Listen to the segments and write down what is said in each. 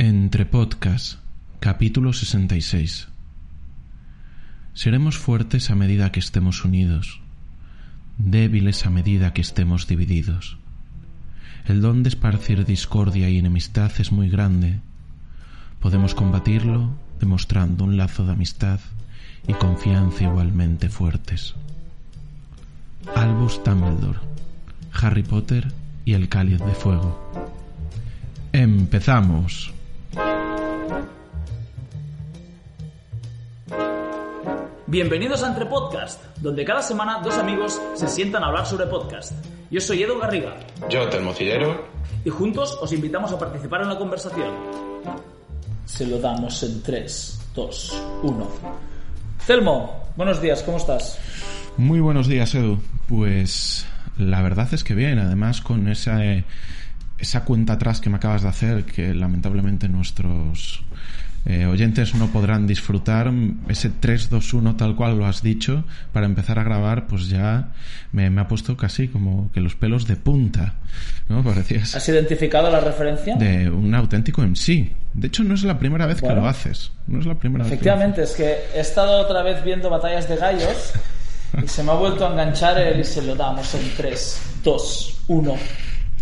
Entre Podcast, capítulo 66. Seremos fuertes a medida que estemos unidos, débiles a medida que estemos divididos. El don de esparcir discordia y enemistad es muy grande. Podemos combatirlo demostrando un lazo de amistad y confianza igualmente fuertes. Albus Dumbledore, Harry Potter y el Cáliz de Fuego. Empezamos. Bienvenidos a Entre Podcast, donde cada semana dos amigos se sientan a hablar sobre podcast. Yo soy Edu Garriga Yo, Telmocillero. y juntos os invitamos a participar en la conversación. Se lo damos en 3, 2, 1. Telmo, buenos días, ¿cómo estás? Muy buenos días, Edu. Pues la verdad es que bien, además con esa, eh, esa cuenta atrás que me acabas de hacer, que lamentablemente nuestros eh, oyentes no podrán disfrutar, ese 3-2-1 tal cual lo has dicho, para empezar a grabar, pues ya me, me ha puesto casi como que los pelos de punta, ¿no? Parecías ¿Has identificado la referencia? de un auténtico MC. De hecho, no es la primera vez que lo haces. No es la primera vez. que Efectivamente, es que he estado otra vez viendo batallas de gallos y se me ha vuelto a enganchar el y se lo damos en 3, 2, 1.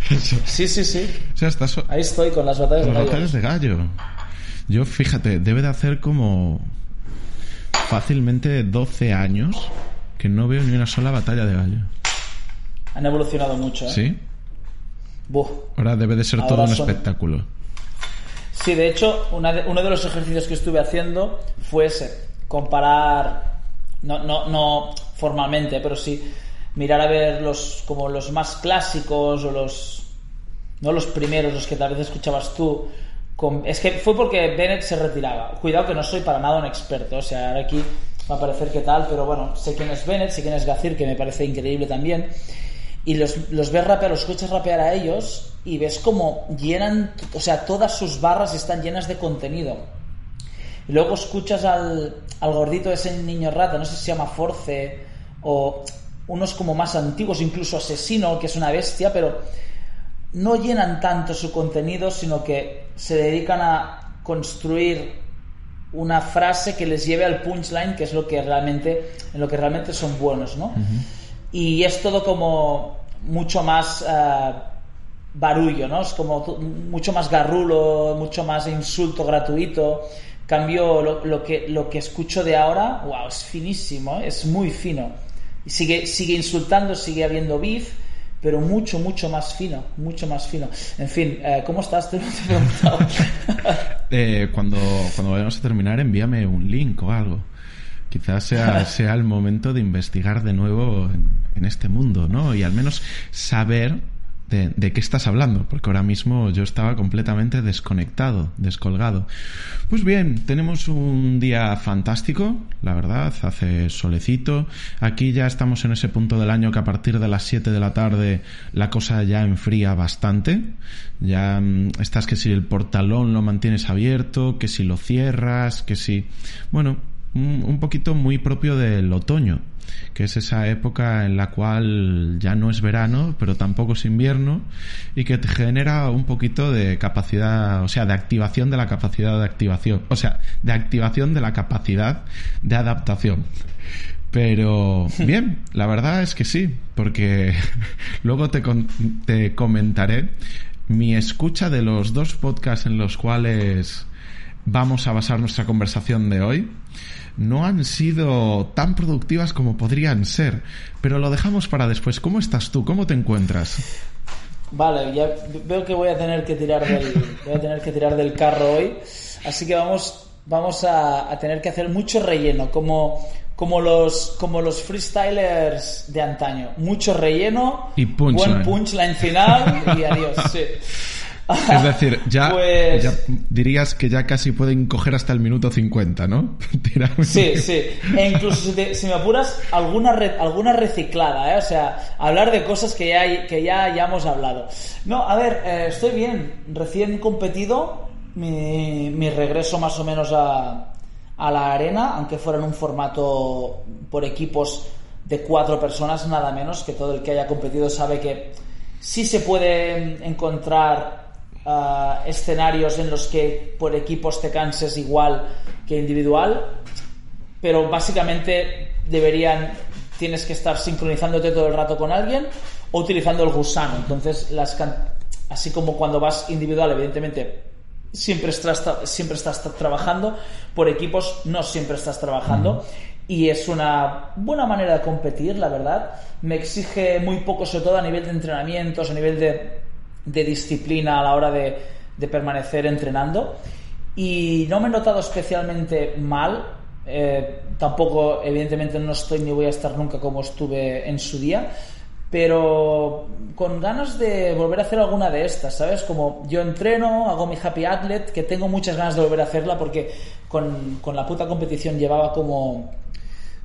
haces. Sí, sí, sí. O sea, estás, Ahí estoy con las batallas de gallo. Yo, fíjate, debe de hacer como fácilmente 12 años que no veo ni una sola batalla de gallo. Han evolucionado mucho, ¿eh? ¿Sí? Buh. Ahora debe de ser Ahora todo un son- espectáculo. Sí, de hecho, una de- uno de los ejercicios que estuve haciendo fue ese, comparar, no, no, no formalmente, pero sí mirar a ver los como los más clásicos o los no los primeros, los que tal vez escuchabas tú. Es que fue porque Bennett se retiraba. Cuidado que no soy para nada un experto, o sea, ahora aquí va a parecer que tal, pero bueno, sé quién es Bennett, sé quién es Gazir, que me parece increíble también. Y los, los ves rapear, los escuchas rapear a ellos y ves como llenan, o sea, todas sus barras están llenas de contenido. Y luego escuchas al, al gordito ese niño rata, no sé si se llama Force o unos como más antiguos, incluso Asesino, que es una bestia, pero no llenan tanto su contenido, sino que se dedican a construir una frase que les lleve al punchline, que es lo que realmente, en lo que realmente son buenos, ¿no? Y es todo como mucho más eh, barullo, ¿no? Es como mucho más garrulo, mucho más insulto gratuito. Cambio lo, lo que lo que escucho de ahora, wow, es finísimo, ¿eh? es muy fino. Y sigue sigue insultando, sigue habiendo beef, pero mucho mucho más fino, mucho más fino. En fin, eh, ¿cómo estás? Te. Eh, cuando, cuando vayamos a terminar, envíame un link o algo. Quizás sea, sea el momento de investigar de nuevo en, en este mundo, ¿no? Y al menos saber de, qué estás hablando, porque ahora mismo yo estaba completamente desconectado, descolgado. Pues bien, tenemos un día fantástico, la verdad, hace solecito. Aquí ya estamos en ese punto del año que a partir de las 7 de la tarde la cosa ya enfría bastante. Ya mm, estás que si el portalón lo mantienes abierto, que si lo cierras, que si... Bueno, un, un poquito muy propio del otoño, que es esa época en la cual ya no es verano, pero tampoco es invierno, y que te genera un poquito de capacidad, o sea, de activación de la capacidad de activación, o sea, de activación de la capacidad de adaptación. Pero bien, la verdad es que sí, porque luego te, con- te comentaré mi escucha de los dos podcasts en los cuales vamos a basar nuestra conversación de hoy no han sido tan productivas como podrían ser, pero lo dejamos para después. ¿Cómo estás tú? ¿Cómo te encuentras? Vale, ya veo que voy a tener que tirar del, voy a tener que tirar del carro hoy, así que vamos, vamos a, a tener que hacer mucho relleno, como, como los, como los freestylers de antaño, mucho relleno, Y punchline. buen punchline final y adiós. sí. Es decir, ya, Pues- ya dirías que ya casi pueden coger hasta el minuto 50, ¿no? Sí, sí. E incluso si, te- si me apuras, alguna, re- alguna reciclada, ¿eh? O sea, hablar de cosas que ya, que ya hayamos hablado. No, a ver, eh, estoy bien. Recién competido, mi, mi regreso más o menos a, a la arena, aunque fuera en un formato por equipos de cuatro personas, nada menos, que todo el que haya competido sabe que sí se puede encontrar ah, escenarios en los que por equipos te canses igual que individual, pero básicamente deberían tienes que estar sincronizándote todo el rato con alguien o utilizando el gusano. Entonces, las así como cuando vas individual, evidentemente siempre estás siempre estás trabajando por equipos, no siempre estás trabajando. Y es una buena manera de competir, la verdad. Me exige muy poco, sobre todo a nivel de entrenamientos, a nivel de, de disciplina a la hora de, de permanecer entrenando. Y no me he notado especialmente mal. eh, tampoco, evidentemente, no estoy ni voy a estar nunca como estuve en su día. Pero con ganas de volver a hacer alguna de estas, ¿sabes? Como yo entreno, hago mi happy athlete, que tengo muchas ganas de volver a hacerla porque con, con la puta competición llevaba como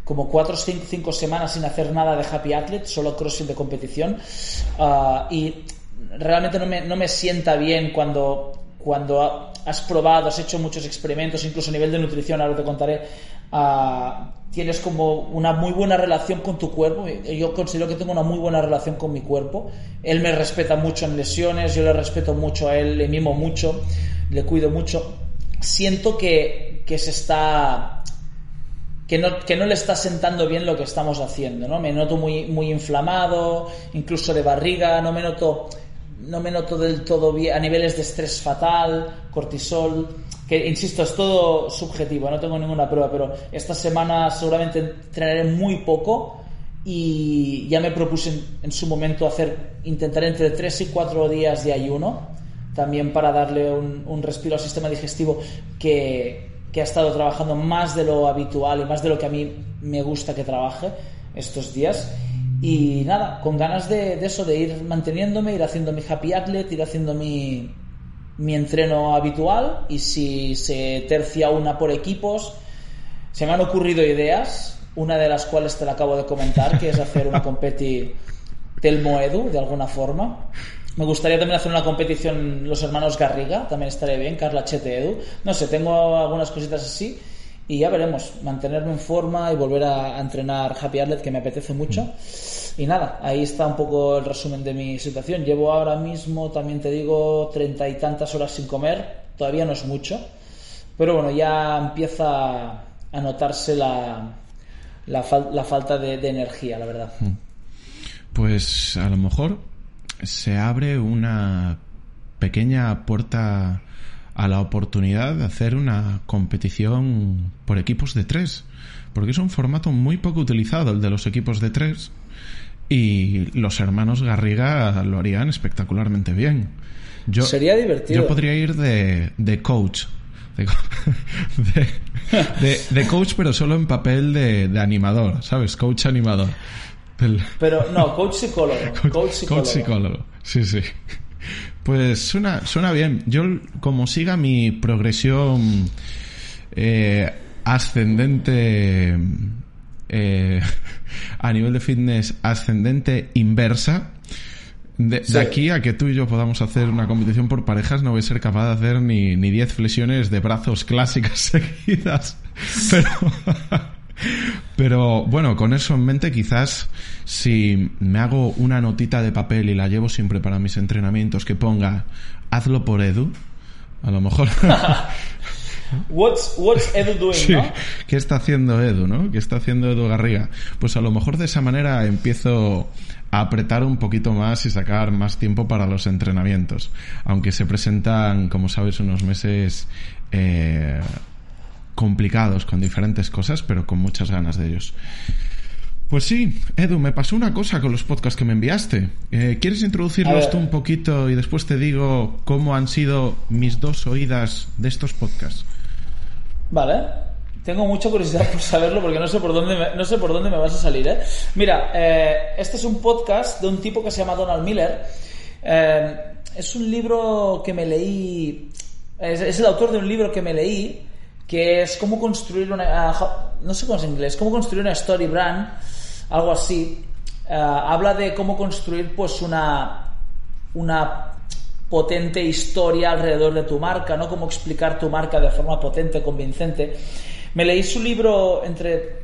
como cuatro o cinco, cinco semanas sin hacer nada de Happy Athlete, solo crossfit de competición. Ah, y realmente no me, no me sienta bien cuando, cuando ha- has probado, has hecho muchos experimentos, incluso a nivel de nutrición, ahora te contaré. ah, tienes como una muy buena relación con tu cuerpo. Yo considero que tengo una muy buena relación con mi cuerpo. Él me respeta mucho en lesiones, yo le respeto mucho a él, le mimo mucho, le cuido mucho. Siento que, que se está que no, que no le está sentando bien lo que estamos haciendo, ¿no? Me noto muy, muy inflamado, incluso de barriga, no me noto, no me noto del todo bien, a niveles de estrés fatal, cortisol, que insisto, es todo subjetivo, no tengo ninguna prueba, pero esta semana seguramente entrenaré muy poco y ya me propuse en, su momento hacer, intentar entre 3 y 4 días de ayuno, también para darle un, un respiro al sistema digestivo que, que ha estado trabajando más de lo habitual y más de lo que a mí me gusta que trabaje estos días. Y nada, con ganas de, eso, de ir manteniéndome, ir haciendo mi happy athlete, ir haciendo mi, mi entreno habitual y si se tercia una por equipos, se me han ocurrido ideas, una de las cuales te la acabo de comentar, que es hacer una competi del Moedu, de alguna forma. Me gustaría también hacer una competición los hermanos Garriga, también estaría bien, Carla Chete Edu. No sé, tengo algunas cositas así y ya veremos, mantenerme en forma y volver a, a entrenar Happy Athlete que me apetece mucho. Y nada, ahí está un poco el resumen de mi situación. Llevo ahora mismo, también te digo, treinta y tantas horas sin comer, todavía no es mucho, pero bueno, ya empieza a notarse la, la, la falta de, de energía, la verdad. Pues a lo mejor se abre una pequeña puerta a la oportunidad de hacer una competición por equipos de tres, porque es un formato muy poco utilizado el de los equipos de tres y los hermanos Garriga lo harían espectacularmente bien. Yo, Sería divertido. Yo podría ir de, de coach. De, co- de- de- de coach, pero solo en papel de, de animador, ¿sabes? Coach animador. Pero no, coach psicólogo. Coach psicólogo. psicólogo. Sí, sí. Pues suena, suena bien. Yo, como siga mi progresión eh, ascendente eh, a nivel de fitness ascendente inversa, de, Sí. de aquí a que tú y yo podamos hacer una competición por parejas, no voy a ser capaz de hacer ni, ni 10 flexiones de brazos clásicas seguidas. Pero, pero bueno, con eso en mente, quizás si me hago una notita de papel y la llevo siempre para mis entrenamientos que ponga hazlo por Edu, a lo mejor. What's, what's Edu doing, Sí, no? ¿qué está haciendo Edu, no? ¿Qué está haciendo Edu Garriga? Pues a lo mejor de esa manera empiezo a apretar un poquito más y sacar más tiempo para los entrenamientos. Aunque se presentan, como sabes, unos meses eh, complicados con diferentes cosas, pero con muchas ganas de ellos. Pues sí, Edu, me pasó una cosa con los podcasts que me enviaste. Eh, ¿Quieres introducirlos tú un poquito y después te digo cómo han sido mis dos oídas de estos podcasts? Vale. Tengo mucha curiosidad por saberlo porque no sé por dónde me, no sé por dónde me vas a salir, ¿eh? Mira, eh, este es un podcast de un tipo que se llama Donald Miller. Eh, es un libro que me leí, es, es el autor de un libro que me leí, que es cómo construir una, ah, no sé cómo es en inglés, cómo construir una story brand, algo así. Ah, habla de cómo construir pues una, una potente historia alrededor de tu marca, ¿no? Cómo explicar tu marca de forma potente, convincente. Me leí su libro entre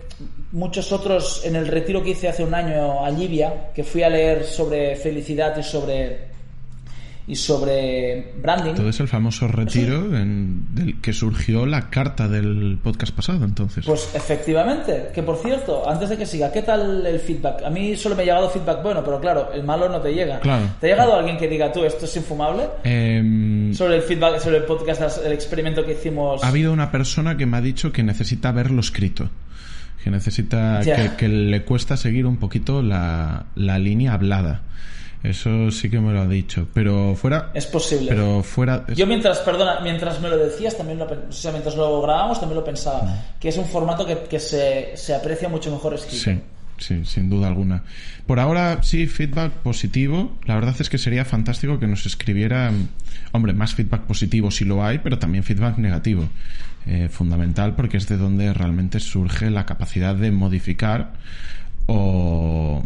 muchos otros en el retiro que hice hace un año a Libia, que fui a leer sobre felicidad y sobre y sobre branding. Todo es el famoso retiro en, del que surgió la carta del podcast pasado, entonces. Pues efectivamente, que por cierto, antes de que siga, ¿qué tal el feedback? A mí solo me ha llegado feedback bueno, pero claro, el malo no te llega. Claro. ¿Te ha llegado alguien que diga tú esto es infumable? Em, Sobre el feedback, sobre el podcast, el experimento que hicimos. ha habido una persona que me ha dicho que necesita verlo escrito. Que necesita. Que, que le cuesta seguir un poquito la, la línea hablada. Eso sí que me lo ha dicho. Pero fuera. Es posible. Pero fuera. Yo mientras, perdona, mientras me lo decías, también lo, o sea, mientras lo grabábamos, también lo pensaba. Que es un formato que, que se, se aprecia mucho mejor escrito. Sí, sí, sin duda alguna. Por ahora sí, feedback positivo. La verdad es que sería fantástico que nos escribieran, hombre, más feedback positivo si lo hay, pero también feedback negativo. Eh, fundamental porque es de donde realmente surge la capacidad de modificar o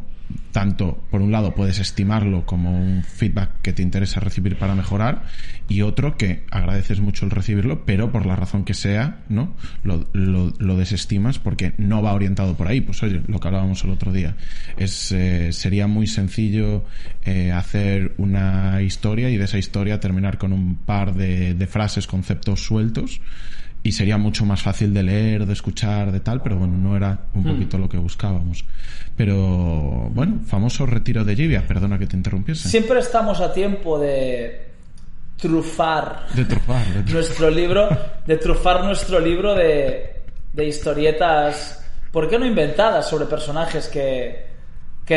tanto, por un lado, puedes estimarlo como un feedback que te interesa recibir para mejorar y otro que agradeces mucho el recibirlo, pero por la razón que sea, ¿no? Lo, desestimas porque no va orientado por ahí. Pues oye, lo que hablábamos el otro día. Es, eh, sería muy sencillo eh, hacer una historia y de esa historia terminar con un par de frases, conceptos sueltos y sería mucho más fácil de leer, de escuchar, de tal, pero bueno, no era un poquito lo que buscábamos. Pero bueno, famoso retiro de Jivia, perdona que te interrumpiese. Siempre estamos a tiempo de trufar De trufar, de trufar. nuestro libro, de trufar nuestro libro de, de historietas, ¿por qué no inventadas sobre personajes que,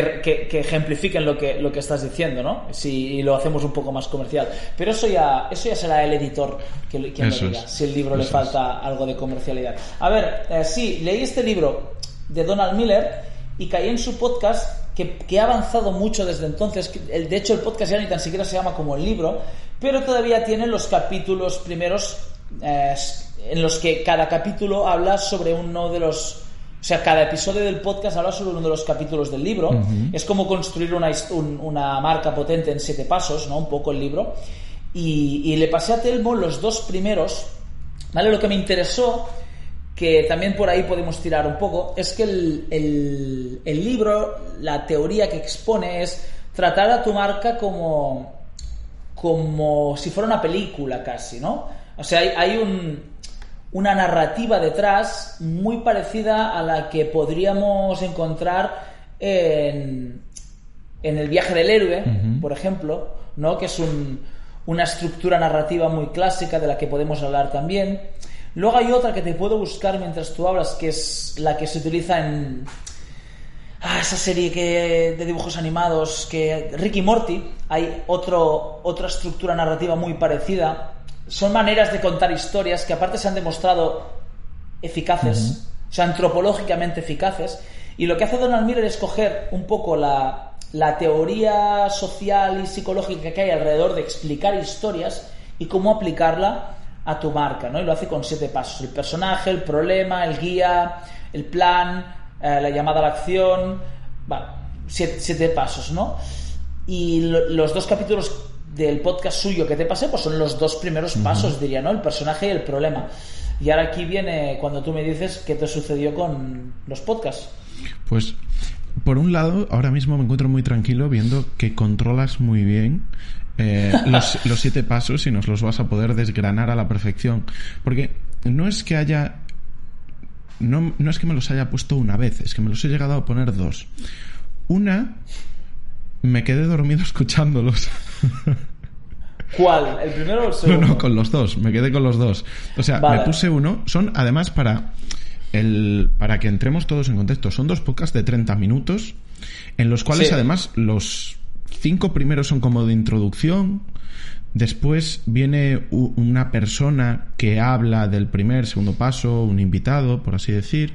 que, que- que ejemplifiquen lo que, lo que estás diciendo, ¿no? Si lo hacemos un poco más comercial. Pero eso ya, eso ya será el editor que, quien lo diga, es. si el libro le falta algo de comercialidad. A ver, eh, sí, leí este libro de Donald Miller y caí en su podcast que, que ha avanzado mucho desde entonces. De hecho, el podcast ya ni tan siquiera se llama como el libro, pero todavía tiene los capítulos primeros eh, en los que cada capítulo habla sobre uno de los... O sea, cada episodio del podcast habla sobre uno de los capítulos del libro. Es como construir una, un- una marca potente en siete pasos, ¿no? Un poco el libro. Y, y le pasé a Telmo los dos primeros, ¿vale? Lo que me interesó, que también por ahí podemos tirar un poco, es que el, el- el libro, la teoría que expone es tratar a tu marca como, como si fuera una película casi, ¿no? O sea, hay, hay un, una narrativa detrás muy parecida a la que podríamos encontrar en, en el viaje del héroe, por ejemplo, ¿no? Que es un- una estructura narrativa muy clásica de la que podemos hablar también. Luego hay otra que te puedo buscar mientras tú hablas, que es la que se utiliza en ah, esa serie que, de dibujos animados que Ricky Morty. Hay otro, otra estructura narrativa muy parecida. Son maneras de contar historias que aparte se han demostrado eficaces, o sea, antropológicamente eficaces. Y lo que hace Donald Miller es coger un poco la, la teoría social y psicológica que hay alrededor de explicar historias y cómo aplicarla a tu marca, ¿no? Y lo hace con siete pasos. El personaje, el problema, el guía, el plan, eh, la llamada a la acción, bueno, siete, siete pasos, ¿no? Y lo- los dos capítulos del podcast suyo que te pasé, pues son los dos primeros pasos, diría, ¿no? El personaje y el problema. Y ahora aquí viene cuando tú me dices qué te sucedió con los podcasts. Pues, por un lado, ahora mismo me encuentro muy tranquilo viendo que controlas muy bien eh, los, los siete pasos y nos los vas a poder desgranar a la perfección. Porque no es que haya. No, no es que me los haya puesto una vez, es que me los he llegado a poner dos. Una, me quedé dormido escuchándolos. ¿Cuál? ¿El primero o el No, segundo? no, con los dos. Me quedé con los dos. O sea, Vale. me puse uno. Son, además, para el para que entremos todos en contexto, son dos podcasts de 30 minutos, en los cuales, Sí. además, los cinco primeros son como de introducción. Después viene una persona que habla del primer, segundo paso, un invitado, por así decir.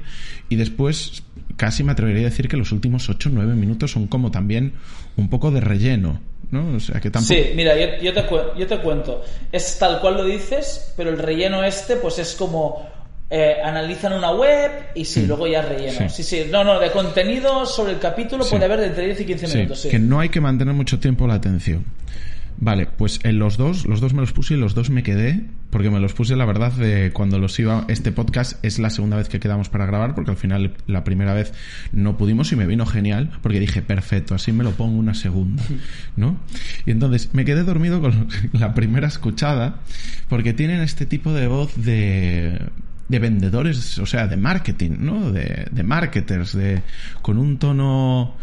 Y después, casi me atrevería a decir que los últimos 8 o 9 minutos son como también un poco de relleno. ¿no? O sea, que tampoco... Sí, mira, yo, te, yo te cuento. Es tal cual lo dices, pero el relleno este, pues es como eh, analizan una web y sí, luego ya relleno. Sí. sí. no, no, de contenido sobre el capítulo puede haber de entre 10 y 15 minutos. Que no hay que mantener mucho tiempo la atención. Vale, pues en los dos, los dos me los puse y los dos me quedé, porque me los puse, la verdad, de cuando los iba. Este podcast es la segunda vez que quedamos para grabar, porque al final la primera vez no pudimos y me vino genial, porque dije, perfecto, así me lo pongo una segunda, ¿no? Y entonces me quedé dormido con la primera escuchada, porque tienen este tipo de voz de de vendedores, o sea, de marketing, ¿no? De, de marketers, de, con un tono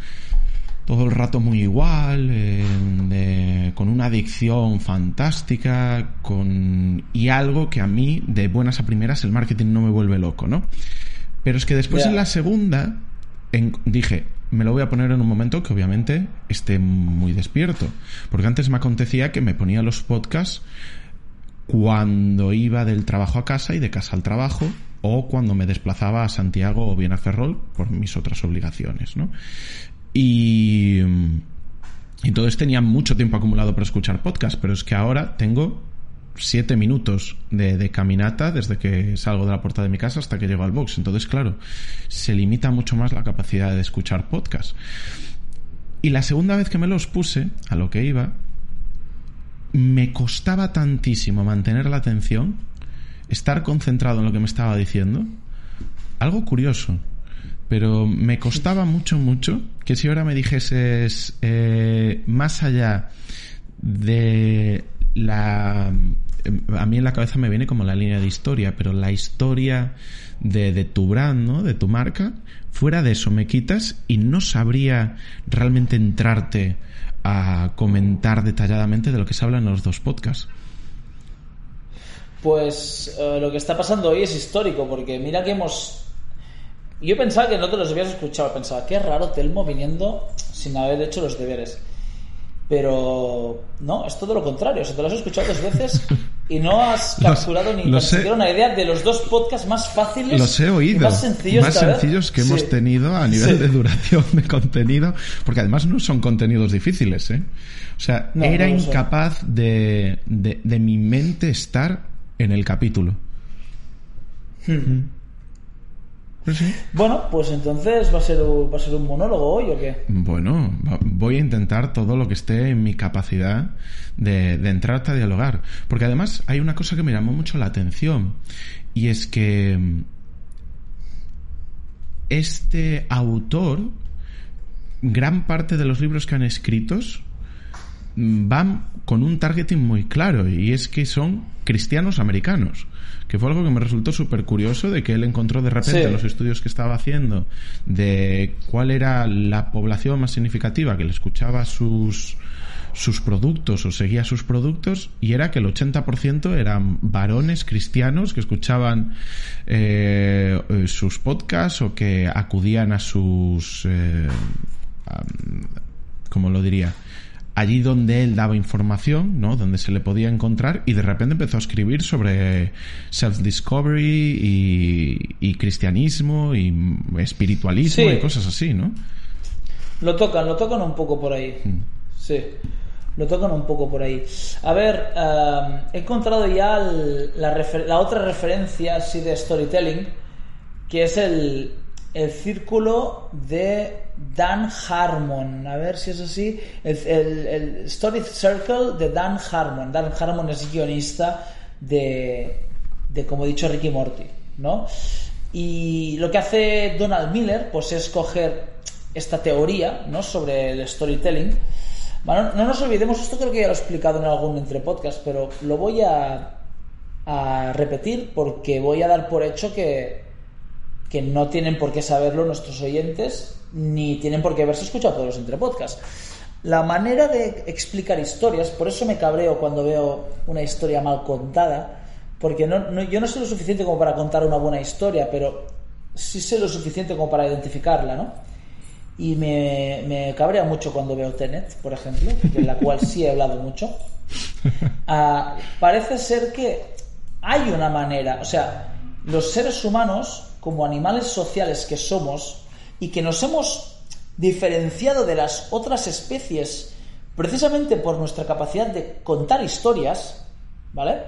todo el rato muy igual, eh, con una adicción fantástica, con y algo que a mí, de buenas a primeras, el marketing no me vuelve loco, ¿no? Pero es que después en la segunda dije, me lo voy a poner en un momento que obviamente esté muy despierto, porque antes me acontecía que me ponía los podcasts cuando iba del trabajo a casa y de casa al trabajo, o cuando me desplazaba a Santiago o bien a Ferrol por mis otras obligaciones, ¿no? Y entonces tenía mucho tiempo acumulado para escuchar podcast, pero es que ahora tengo siete minutos de, caminata desde que salgo de la puerta de mi casa hasta que llego al box. Entonces, claro, se limita mucho más la capacidad de escuchar podcast. Y la segunda vez que me los puse, a lo que iba, me costaba tantísimo mantener la atención, estar concentrado en lo que me estaba diciendo. Algo curioso pero me costaba mucho, mucho que si ahora me dijeses eh, más allá de la... A mí en la cabeza me viene como la línea de historia, pero la historia de, de tu brand, ¿no? De tu marca, fuera de eso me quitas y no sabría realmente entrarte a comentar detalladamente de lo que se habla en los dos podcasts. Pues eh, lo que está pasando hoy es histórico, porque mira que hemos yo pensaba que no te los habías escuchado, pensaba, qué raro Telmo viniendo sin haber hecho los deberes. Pero no, es todo lo contrario. O te lo has escuchado dos veces y no has capturado ni siquiera una idea de los dos podcasts más fáciles los he oído, más sencillos, más sencillos que hemos tenido a nivel de duración de contenido, porque además no son contenidos difíciles. ¿eh? O sea, era incapaz de, de, mi mente estar en el capítulo. Hmm. Bueno, pues entonces va a ser va a ser un monólogo hoy o qué? Bueno, voy a intentar todo lo que esté en mi capacidad de, de entrarte a dialogar, porque además hay una cosa que me llamó mucho la atención y es que mm, este autor gran parte de los libros que han escritos mm, van con un targeting muy claro y es que son cristianos americanos que fue algo que me resultó súper curioso de que él encontró de repente en los estudios que estaba haciendo de cuál era la población más significativa que le escuchaba sus sus productos o seguía sus productos y era que el 80% eran varones cristianos que escuchaban eh, sus podcasts o que acudían a sus eh, como lo diría allí donde él daba información, ¿no? Donde se le podía encontrar y de repente empezó a escribir sobre self-discovery y, cristianismo y espiritualismo y cosas así, ¿no? Lo tocan, lo tocan un poco por ahí. Mm. Sí, lo tocan un poco por ahí. A ver, he encontrado ya la, la, otra referencia así de storytelling, que es el, el círculo de Dan Harmon. A ver si es así. El, Story Circle de Dan Harmon. Dan Harmon es guionista de, de, como he dicho, Ricky Morty, ¿no? Y lo que hace Donald Miller, pues es coger esta teoría, ¿no? Sobre el storytelling. Bueno, no nos olvidemos, esto creo que ya lo he explicado en algún entre podcast, pero lo voy a, a repetir porque voy a dar por hecho que que no tienen por qué saberlo nuestros oyentes, ni tienen por qué haberse escuchado todos los entre podcasts. La manera de explicar historias, por eso me cabreo cuando veo una historia mal contada, porque no, yo no sé lo suficiente como para contar una buena historia, pero sí sé lo suficiente como para identificarla, ¿no? Y me, me cabrea mucho cuando veo Tenet, por ejemplo, en la cual sí he hablado mucho. Ah, parece ser que hay una manera, o sea, los seres humanos como animales sociales que somos y que nos hemos diferenciado de las otras especies precisamente por nuestra capacidad de contar historias, ¿vale?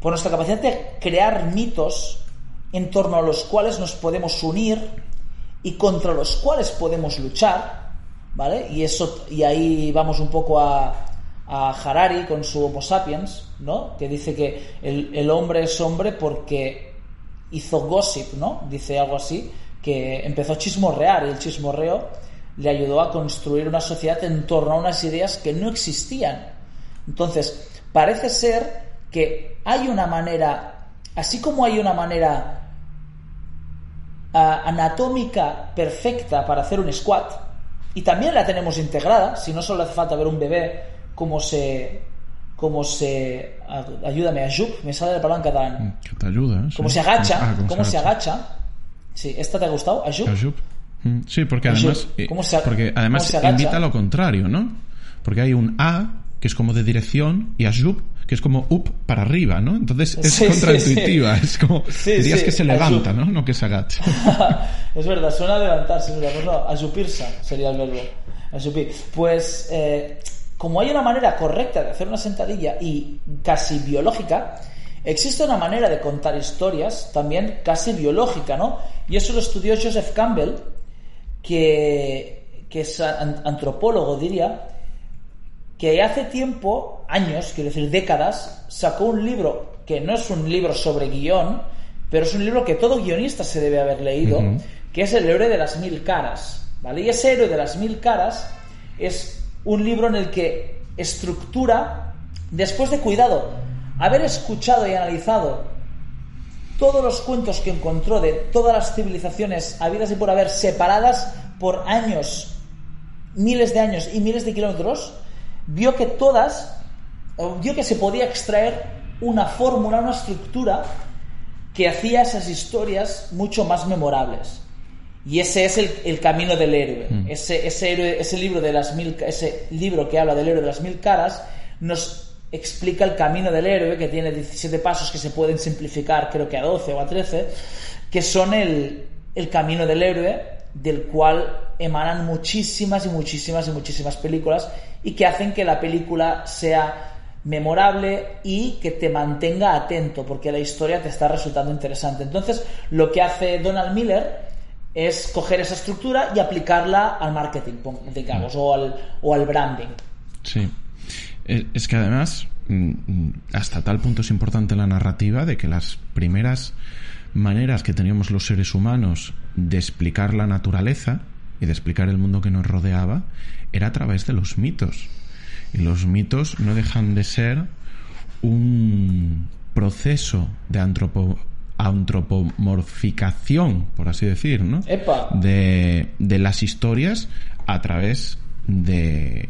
Por nuestra capacidad de crear mitos en torno a los cuales nos podemos unir y contra los cuales podemos luchar, ¿vale? Y eso y ahí vamos un poco a, a Harari con su Homo sapiens, ¿no? Que dice que el, el hombre es hombre porque hizo gossip, ¿no? Dice algo así, que empezó a chismorrear y el chismorreo le ayudó a construir una sociedad en torno a unas ideas que no existían. Entonces, parece ser que hay una manera, así como hay una manera ah, anatómica perfecta para hacer un squat, y también la tenemos integrada, si no solo hace falta ver un bebé cómo se cómo se ah, ayúdame a me sale la palabra en catalán Que te ayuda. ¿eh? cómo Sí. se agacha Ah, cómo se agacha sí esta te ha gustado Ayub Ayub. Mm, Sí, porque además, eh, ¿Cómo se- porque además cómo se invita a lo contrario, ¿no? Porque hay un A que es como de dirección y Ayub que es como up para arriba, ¿no? Entonces es Sí, sí, contraintuitiva, es como Sí, dirías sí, que se levanta, Ayub. ¿no? No que se agacha. es verdad, suena a levantarse, es verdad. Pues no, ayupirse sería el verbo. Ayupir. Pues eh, como hay una manera correcta de hacer una sentadilla y casi biológica, existe una manera de contar historias también casi biológica, ¿no? Y eso lo estudió Joseph Campbell, que, que es an- antropólogo, diría, que hace tiempo, años, quiero decir décadas, sacó un libro que no es un libro sobre guion, pero es un libro que todo guionista se debe haber leído, que es El héroe de las mil caras. ¿vale? Y ese héroe de las mil caras es un libro en el que estructura, después de cuidado, haber escuchado y analizado todos los cuentos que encontró de todas las civilizaciones habidas y por haber separadas por años, miles de años y miles de kilómetros, vio que todas, vio que se podía extraer una fórmula, una estructura que hacía esas historias mucho más memorables. Y ese es el, el camino del héroe. Ese, ese, héroe- ese libro de las mil, ese libro que habla del héroe de las mil caras nos explica el camino del héroe que tiene 17 pasos que se pueden simplificar creo que a 12 o a 13 que son el, el camino del héroe del cual emanan muchísimas y muchísimas y muchísimas películas y que hacen que la película sea memorable y que te mantenga atento porque la historia te está resultando interesante. Entonces, lo que hace Donald Miller es coger esa estructura y aplicarla al marketing, digamos, o al, o al branding. Sí. Eh, Es que además, mm, mm, hasta tal punto es importante la narrativa de que las primeras maneras que teníamos los seres humanos de explicar la naturaleza y de explicar el mundo que nos rodeaba era a través de los mitos. Y los mitos no dejan de ser un proceso de antropo- antropomorficación, por así decir, ¿no? ¡Epa! de, de las historias a través de,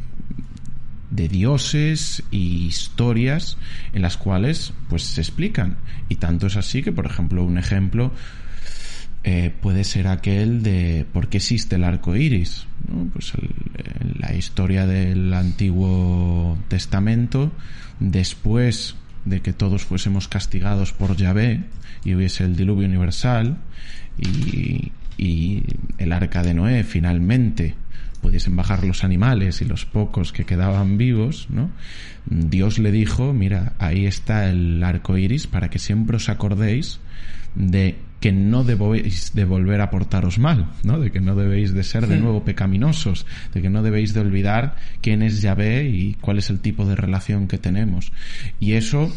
de dioses y historias en las cuales pues se explican. Y tanto es así que, por ejemplo, un ejemplo eh, puede ser aquel de por qué existe el arco iris. Pues la historia del Antiguo Testamento, después de que todos fuésemos castigados por Yahvé y hubiese el diluvio universal y, y el arca de Noé finalmente pudiesen bajar los animales y los pocos que quedaban vivos, ¿no? Dios le dijo, mira, ahí está el arco iris para que siempre os acordéis de que no debéis de volver a portaros mal, ¿no? De que no debéis de ser de nuevo pecaminosos, de que no debéis de olvidar quién es Yahvé y cuál es el tipo de relación que tenemos. Y eso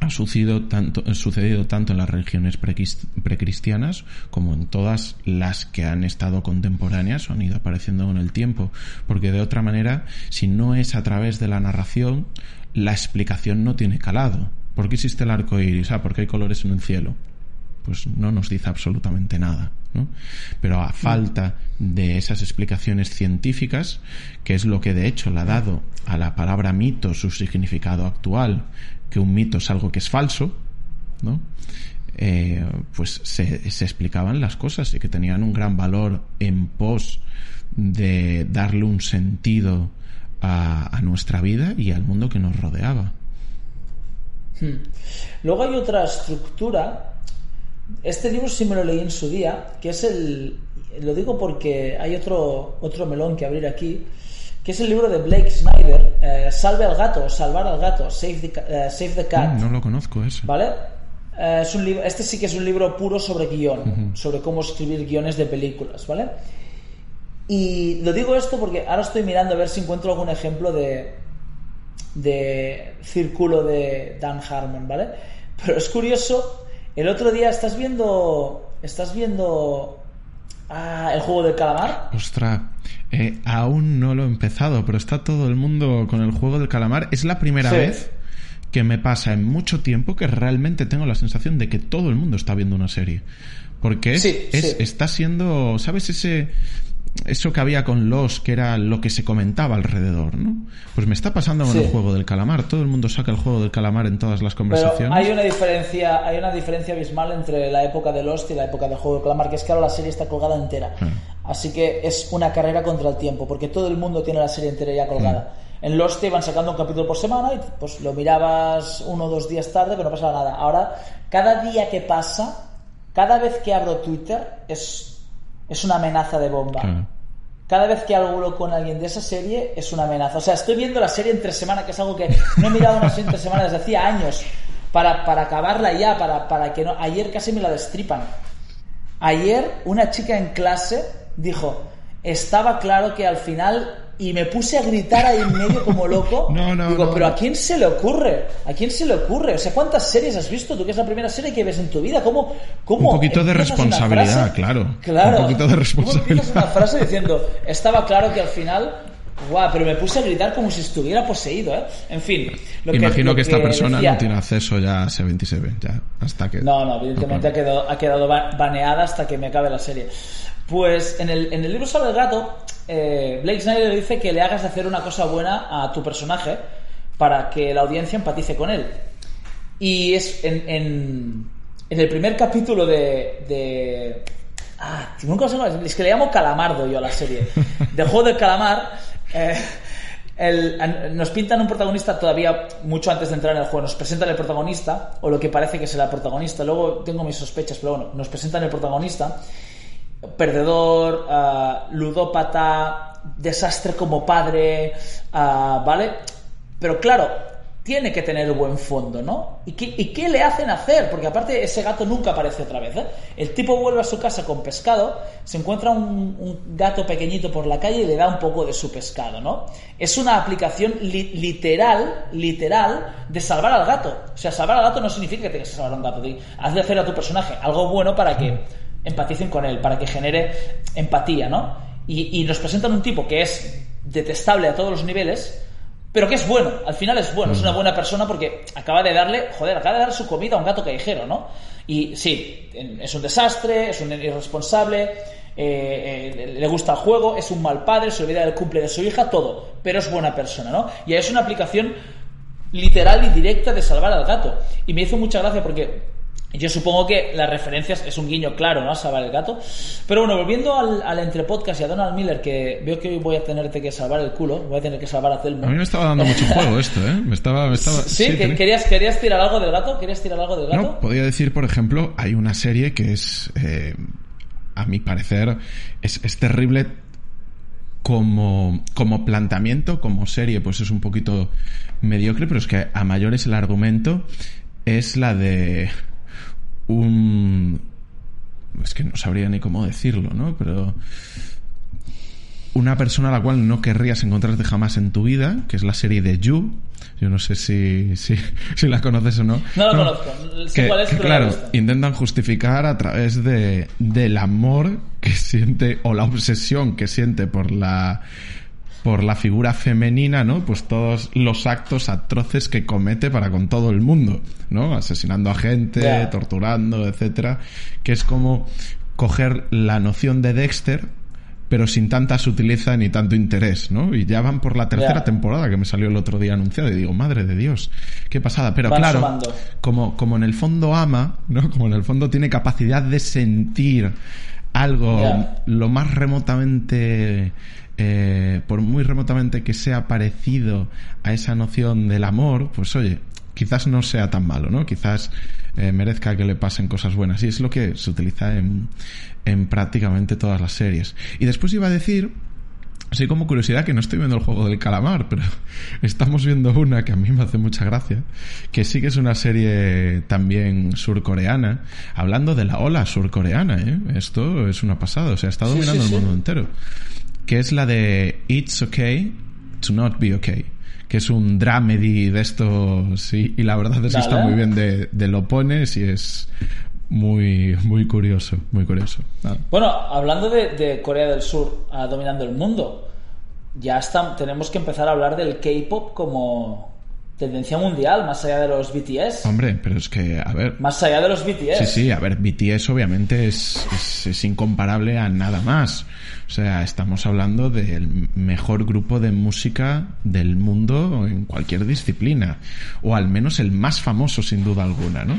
ha sucedido tanto, ha sucedido tanto en las religiones precristianas como en todas las que han estado contemporáneas o han ido apareciendo con el tiempo. Porque de otra manera, si no es a través de la narración, la explicación no tiene calado. ¿Por qué existe el arco iris? Ah, porque hay colores en el cielo pues no nos dice absolutamente nada. Pero a falta de esas explicaciones científicas, que es lo que de hecho le ha dado a la palabra mito su significado actual, que un mito es algo que es falso, ¿no? Eh, pues se, explicaban las cosas y que tenían un gran valor en pos de darle un sentido a, a nuestra vida y al mundo que nos rodeaba. Luego hay otra estructura. Este libro sí me lo leí en su día, que es el. Lo digo porque hay otro, otro melón que abrir aquí, que es el libro de Blake Snyder, eh, Salve al gato, Salvar al gato, Save the, eh, Save the Cat. Mm, no lo conozco eso. ¿Vale? Eh, es un libro, este sí que es un libro puro sobre guion, sobre cómo escribir guiones de películas, ¿vale? Y lo digo esto porque ahora estoy mirando a ver si encuentro algún ejemplo de, de círculo de Dan Harmon, ¿vale? Pero es curioso, el otro día estás viendo, estás viendo ah, el juego del calamar. Ostras, eh, aún no lo he empezado, pero está todo el mundo con el juego del calamar. Es la primera Sí. vez que me pasa en mucho tiempo que realmente tengo la sensación de que todo el mundo está viendo una serie. Porque es, Sí, es- sí. está siendo, ¿sabes? Ese eso que había con los que era lo que se comentaba alrededor, ¿no? Pues me está pasando con Sí. el juego del calamar. Todo el mundo saca el juego del calamar en todas las Pero conversaciones. hay una diferencia, hay una diferencia abismal entre la época de Lost y la época del juego del calamar, que es que ahora la serie está colgada entera. Así que es una carrera contra el tiempo, porque todo el mundo tiene la serie entera ya colgada. En Lost te iban sacando un capítulo por semana y pues lo mirabas uno o dos días tarde, pero no pasaba nada. Ahora, cada día que pasa, cada vez que abro Twitter, es, es una amenaza de bomba. Claro. Cada vez que hablo con alguien de esa serie es una amenaza. O sea, estoy viendo la serie en tres semanas, que es algo que no he mirado una serie en tres semanas desde hacía años. Para, para acabarla ya, para, para que no. Ayer casi me la destripan. Ayer una chica en clase dijo, estaba claro que al final... Y me puse a gritar ahí en medio como loco. No, no, Digo, no. pero ¿a quién se le ocurre? ¿A quién se le ocurre? O sea, ¿cuántas series has visto tú? Que es la primera serie que ves en tu vida. ¿Cómo, cómo Un poquito de responsabilidad, claro. Claro. Un poquito de ¿Cómo responsabilidad. empiezas una frase diciendo, estaba claro que al final... Guau, pero me puse a gritar como si estuviera poseído, ¿eh? En fin. Lo Imagino lo que, esta persona decía- no tiene acceso ya a C27, ya, hasta que... no, no, evidentemente ha quedado, ha quedado ba- baneada hasta que me acabe la serie. Pues en el, en el libro sobre el gato, eh, Blake Snyder dice que le hagas de hacer una cosa buena a tu personaje para que la audiencia empatice con él. Y es en, en, en el primer capítulo de. de ah, nunca cómo es, que le llamo Calamardo yo a la serie. Del juego del calamar. Eh, nos pintan un protagonista todavía mucho antes de entrar en el juego. Nos presentan el protagonista, o lo que parece que será el protagonista. Luego tengo mis sospechas, pero bueno, nos presentan el protagonista. Perdedor, ah, ludópata, desastre como padre, ah, ¿vale? Pero claro, tiene que tener buen fondo, ¿no? ¿Y qué, ¿Y qué le hacen hacer? Porque aparte ese gato nunca aparece otra vez, ¿eh? El tipo vuelve a su casa con pescado, se encuentra un, gato pequeñito por la calle y le da un poco de su pescado, ¿no? Es una aplicación li- literal, literal, de salvar al gato. O sea, salvar al gato no significa que tengas que salvar a un gato. Haz de hacer a tu personaje algo bueno para que empaticen con él, para que genere empatía, ¿no? Y nos presentan un tipo que es detestable a todos los niveles, pero que es bueno, al final es bueno, es una buena persona porque acaba de darle, joder, acaba de dar su comida a un gato callejero, ¿no? Y sí, es un desastre, es un irresponsable, eh, eh, le gusta el juego, es un mal padre, se olvida del cumple de su hija, todo, pero es buena persona, ¿no? Y es una aplicación literal y directa de salvar al gato. Y me hizo mucha gracia porque yo supongo que las referencias es un guiño claro, ¿no? A salvar el gato. Pero bueno, volviendo al, al entrepodcast y a Donald Miller, que veo que hoy voy a tenerte que salvar el culo, voy a tener que salvar a Telmo. A mí me estaba dando mucho juego esto, ¿eh? Me estaba... Me estaba Sí, que- ¿Querías, ¿querías tirar algo del gato? ¿Querías tirar algo del gato? No, podría decir, por ejemplo, hay una serie que es, eh, a mi parecer, es, es terrible como, como planteamiento, como serie, pues es un poquito mediocre, pero es que a mayores el argumento es la de un... Es que no sabría ni cómo decirlo, ¿no? Pero una persona a la cual no querrías encontrarte jamás en tu vida, que es la serie de You. Yo no sé si, si, si la conoces o no. No la conozco. Que, cuál es, que, claro, intentan justificar a través de, del amor que siente o la obsesión que siente por la por la figura femenina, ¿no? Pues todos los actos atroces que comete para con todo el mundo, ¿no? Asesinando a gente, torturando, etcétera, que es como coger la noción de Dexter pero sin tanta sutileza ni tanto interés, ¿no? Y ya van por la tercera temporada que me salió el otro día anunciado y digo, madre de Dios, qué pasada. Pero Van claro, sumando. como, como en el fondo ama, ¿no? Como en el fondo tiene capacidad de sentir algo lo más remotamente, eh, por muy remotamente que sea parecido a esa noción del amor, pues oye, quizás no sea tan malo, ¿no? Quizás eh, merezca que le pasen cosas buenas. Y es lo que se utiliza en, en prácticamente todas las series. Y después iba a decir Así como curiosidad que no estoy viendo el juego del calamar, pero estamos viendo una que a mí me hace mucha gracia, que sí que es una serie también surcoreana, hablando de la ola surcoreana, ¿eh? Esto es una pasada, o sea, está dominando el mundo entero. Que es la de It's Okay to Not Be Okay que es un dramedy de esto, sí, y la verdad es que está muy bien de, lo pones y es muy, muy curioso, muy curioso. Bueno, hablando de, Corea del Sur ah, dominando el mundo, ya está, tenemos que empezar a hablar del K-pop como tendencia mundial, más allá de los BTS. Hombre, pero es que, a ver. Más allá de los BTS. Sí, sí, a ver, BTS obviamente es, es incomparable a nada más. O sea, estamos hablando del mejor grupo de música del mundo en cualquier disciplina. O al menos el más famoso, sin duda alguna, ¿no?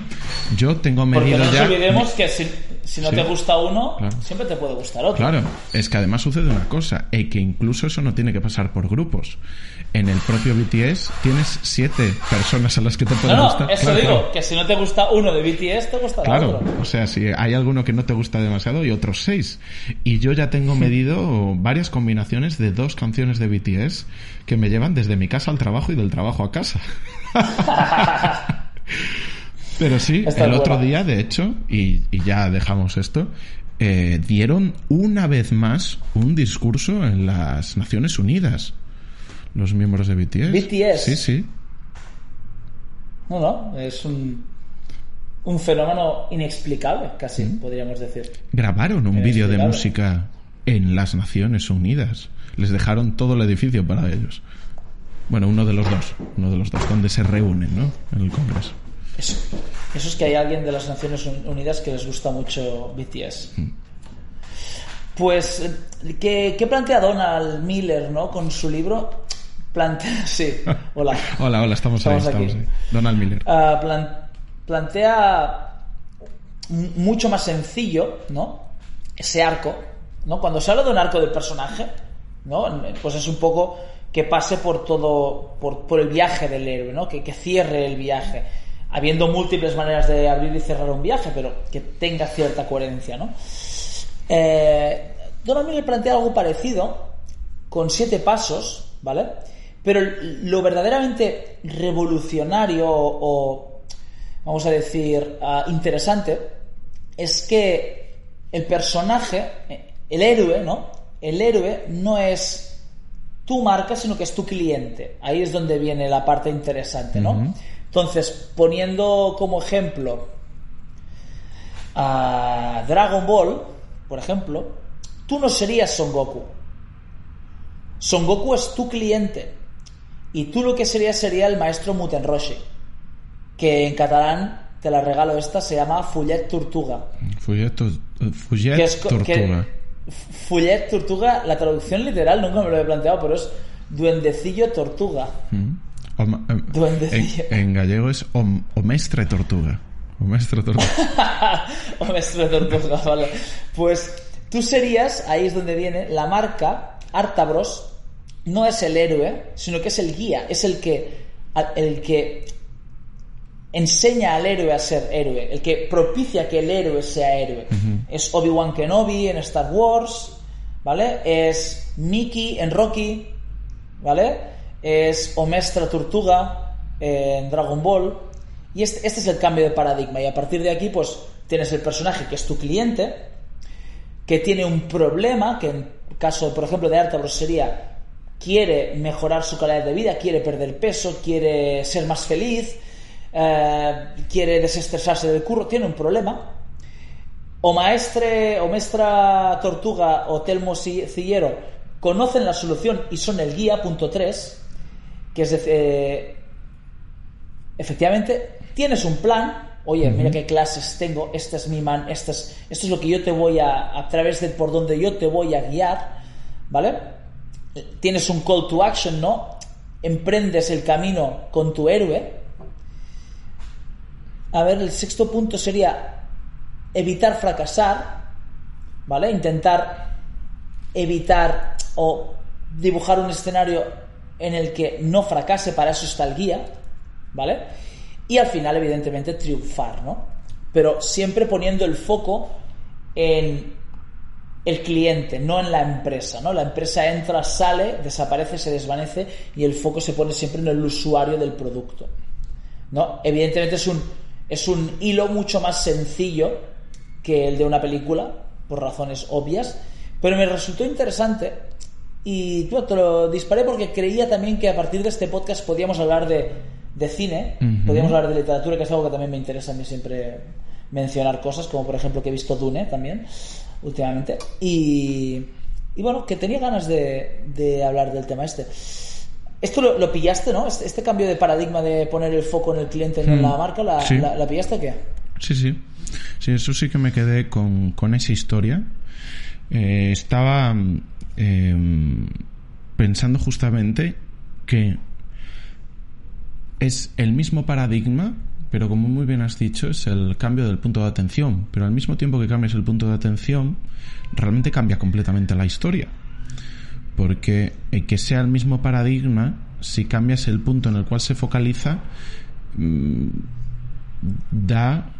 Yo tengo medido Porque no nos olvidemos que si, no te gusta uno, siempre te puede gustar otro. Claro, es que además sucede una cosa, y que incluso eso no tiene que pasar por grupos. En el propio BTS tienes siete personas a las que te puede no, gustar. Eso digo, que si no te gusta uno de BTS, te gustará claro, otro. o sea, si hay alguno que no te gusta demasiado y otros seis. Y yo ya tengo medido varias combinaciones de dos canciones de BTS que me llevan desde mi casa al trabajo y del trabajo a casa. Pero sí, el otro día, de hecho, y, ya dejamos esto, eh, dieron una vez más un discurso en las Naciones Unidas. Los miembros de BTS. BTS. Sí, sí. No, no, es un, un fenómeno inexplicable, casi, podríamos decir. Grabaron un vídeo de música en las Naciones Unidas. Les dejaron todo el edificio para ellos. Bueno, uno de los dos, uno de los dos, donde se reúnen, ¿no? En el Congreso. Eso, es que hay alguien de las Naciones Unidas que les gusta mucho BTS. Mm. Pues, ¿qué, plantea Donald Miller, ¿no? Con su libro. Plantea. Sí, hola. hola, hola, estamos, ahí, estamos ahí. Donald Miller. Ah, plantea mucho más sencillo, ¿no? Ese arco ¿no? Cuando se habla de un arco del personaje, ¿no? Pues es un poco que pase por todo, por, el viaje del héroe, ¿no? Que, cierre el viaje, habiendo múltiples maneras de abrir y cerrar un viaje, pero que tenga cierta coherencia, ¿no? Eh, Donald plantea algo parecido, con siete pasos, ¿vale? Pero lo verdaderamente revolucionario o, vamos a decir, ah, interesante, es que el personaje el héroe, ¿no? El héroe no es tu marca, sino que es tu cliente. Ahí es donde viene la parte interesante, ¿no? Entonces, poniendo como ejemplo a Dragon Ball, por ejemplo, tú no serías Son Goku. Son Goku es tu cliente. Y tú lo que serías sería el maestro Muten Roshi. Que en catalán, te la regalo esta, se llama Fullet Tortuga. Fullet, Tortuga. Fullet Tortuga, la traducción literal nunca me lo he planteado, pero es duendecillo tortuga. Mm. Em, duendecillo. En, gallego es omestre tortuga. Omestre tortuga. omestre tortuga, vale. Pues tú serías, ahí es donde viene, la marca Artabros no es el héroe, sino que es el guía, es el que, el que enseña al héroe a ser héroe, el que propicia que el héroe sea héroe. Es Obi-Wan Kenobi en Star Wars, ¿vale? Es Mickey en Rocky, ¿vale? Es Omestra Tortuga en Dragon Ball. Y este, este, es el cambio de paradigma. Y a partir de aquí, pues tienes el personaje que es tu cliente, que tiene un problema, que en caso, por ejemplo, de Artabros sería quiere mejorar su calidad de vida, quiere perder peso, quiere ser más feliz, eh, quiere desestresarse del curro, tiene un problema. O maestre o maestra tortuga o telmo cillero conocen la solución y son el guía, punto 3, que es decir, eh, efectivamente, tienes un plan, oye, mira qué clases tengo, este es mi man, este es, esto es lo que yo te voy a, a través de por donde yo te voy a guiar, ¿vale? Tienes un call to action, ¿no? Emprendes el camino con tu héroe, a ver, el sexto punto sería evitar fracasar, ¿vale? Intentar evitar o dibujar un escenario en el que no fracase, para eso está el guía, ¿vale? Y al final, evidentemente, triunfar, ¿no? Pero siempre poniendo el foco en el cliente, no en la empresa, ¿no? La empresa entra, sale, desaparece, se desvanece y el foco se pone siempre en el usuario del producto. ¿No? Evidentemente es un, es un hilo mucho más sencillo que el de una película, por razones obvias, pero me resultó interesante y tú, te lo disparé porque creía también que a partir de este podcast podíamos hablar de, de cine, podíamos hablar de literatura, que es algo que también me interesa a mí siempre mencionar cosas, como por ejemplo que he visto Dune también últimamente. Y, y bueno, que tenía ganas de, de hablar del tema este. Esto lo, pillaste, ¿no? Este, este, cambio de paradigma de poner el foco en el cliente, no en la hmm. marca, ¿la, la, pillaste o qué? Sí, sí. Sí, eso sí que me quedé con, con esa historia. Eh, estaba em, pensando justamente que es el mismo paradigma pero como muy bien has dicho, es el cambio del punto de atención. Pero al mismo tiempo que cambias el punto de atención, realmente cambia completamente la historia. Porque eh, que sea el mismo paradigma, si cambias el punto en el cual se focaliza, mm, da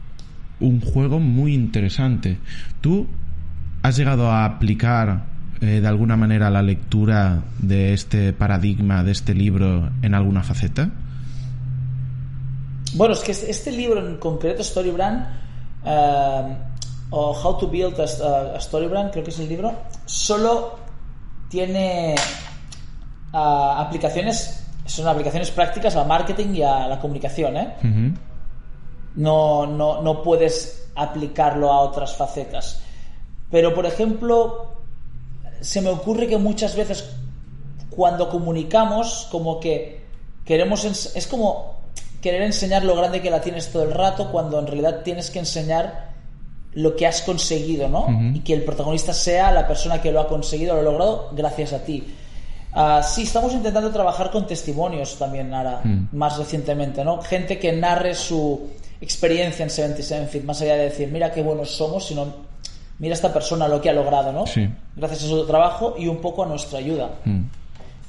un juego muy interesante. ¿Tú has llegado a aplicar eh, de alguna manera la lectura de este paradigma, de este libro, en alguna faceta? Bueno, es que este, libro en concreto, Storybrand, uh, o How to Build a, Storybrand, creo que es el libro, solo tiene uh, aplicaciones, son aplicaciones prácticas al marketing y a la comunicación, ¿eh? no, no, no puedes aplicarlo a otras facetas. Pero, por ejemplo, se me ocurre que muchas veces cuando comunicamos, como que queremos... Es como querer enseñar lo grande que la tienes todo el rato cuando en realidad tienes que enseñar lo que has conseguido, ¿no? Y que el protagonista sea la persona que lo ha conseguido, lo ha logrado gracias a ti. Uh, sí, estamos intentando trabajar con testimonios también ahora, mm. más recientemente, ¿no? Gente que narre su experiencia en 77 Feet, más allá de decir, mira qué buenos somos, sino mira esta persona lo que ha logrado, ¿no? Gracias a su trabajo y un poco a nuestra ayuda. Mm.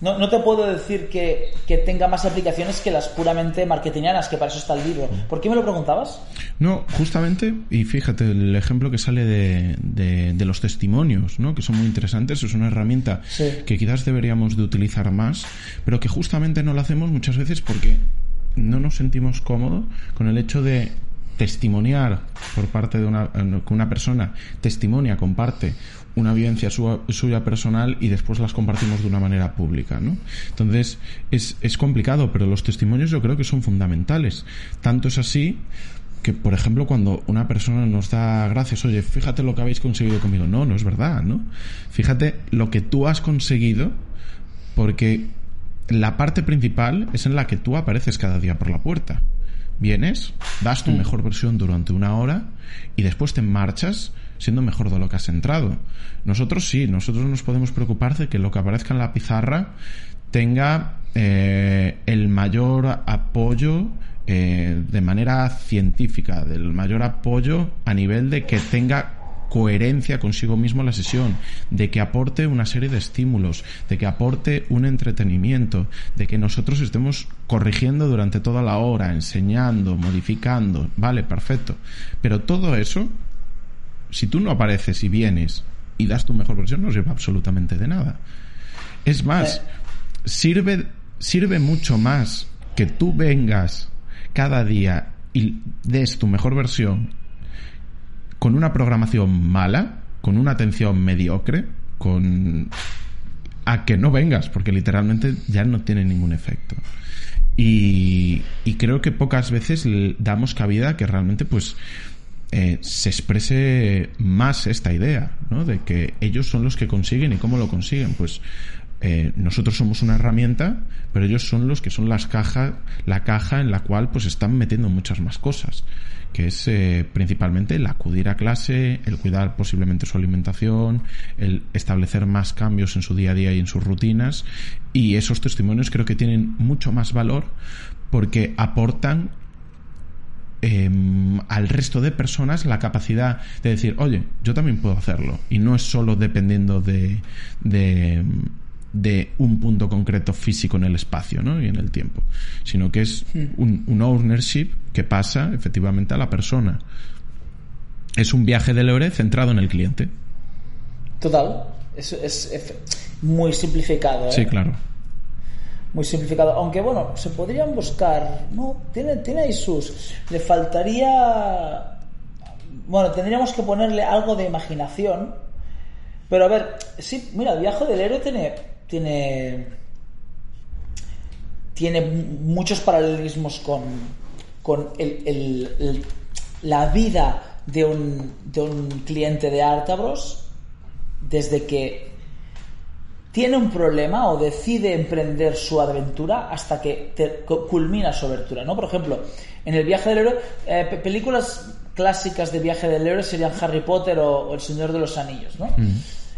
No, no, te puedo decir que, que, tenga más aplicaciones que las puramente marketingianas, que para eso está el libro. ¿Por qué me lo preguntabas? No, justamente, y fíjate, el ejemplo que sale de, de, los testimonios, ¿no? que son muy interesantes, es una herramienta que quizás deberíamos de utilizar más, pero que justamente no lo hacemos muchas veces porque no nos sentimos cómodos con el hecho de testimoniar por parte de una, que una persona testimonia, comparte una vivencia suya personal y después las compartimos de una manera pública, ¿no? Entonces, es, es complicado, pero los testimonios yo creo que son fundamentales. Tanto es así que, por ejemplo, cuando una persona nos da gracias, oye, fíjate lo que habéis conseguido conmigo. No, no es verdad, ¿no? Fíjate lo que tú has conseguido porque la parte principal es en la que tú apareces cada día por la puerta. Vienes, das tu mm. mejor versión durante una hora y después te marchas siendo mejor de lo que has entrado. Nosotros sí, nosotros nos podemos preocupar de que lo que aparezca en la pizarra tenga eh, el mayor apoyo eh, de manera científica, del mayor apoyo a nivel de que tenga coherencia consigo mismo la sesión, de que aporte una serie de estímulos, de que aporte un entretenimiento, de que nosotros estemos corrigiendo durante toda la hora, enseñando, modificando, vale, perfecto. Pero todo eso si tú no apareces y vienes y das tu mejor versión, no sirve absolutamente de nada. Es más, sirve, sirve mucho más que tú vengas cada día y des tu mejor versión con una programación mala, con una atención mediocre, con a que no vengas, porque literalmente ya no tiene ningún efecto. Y, y creo que pocas veces damos cabida que realmente pues eh, se exprese más esta idea, ¿no? De que ellos son los que consiguen y cómo lo consiguen. Pues eh, nosotros somos una herramienta, pero ellos son los que son las cajas, la caja en la cual pues están metiendo muchas más cosas, que es eh, principalmente el acudir a clase, el cuidar posiblemente su alimentación, el establecer más cambios en su día a día y en sus rutinas, y esos testimonios creo que tienen mucho más valor porque aportan Em, al resto de personas la capacidad de decir, oye, yo también puedo hacerlo. Y no es solo dependiendo de, de, de un punto concreto físico en el espacio ¿no? y en el tiempo, sino que es hmm. un, un ownership que pasa efectivamente a la persona. Es un viaje de Lore centrado en el cliente. Total. Es, es- es muy simplificado. ¿eh? Sí, claro. Muy simplificado. Aunque bueno, se podrían buscar. No, tiene, tiene ahí sus. Le faltaría. Bueno, tendríamos que ponerle algo de imaginación. Pero a ver, sí, mira, el viaje del héroe tiene. Tiene. Tiene muchos paralelismos con. Con el, la vida de un, de un cliente de Artabros. Desde que tiene un problema o decide emprender su aventura hasta que te- culmina su aventura, ¿no? Por ejemplo, en el viaje del héroe, eh, pe- películas clásicas de viaje del héroe serían Harry Potter o, o El Señor de los Anillos, ¿no?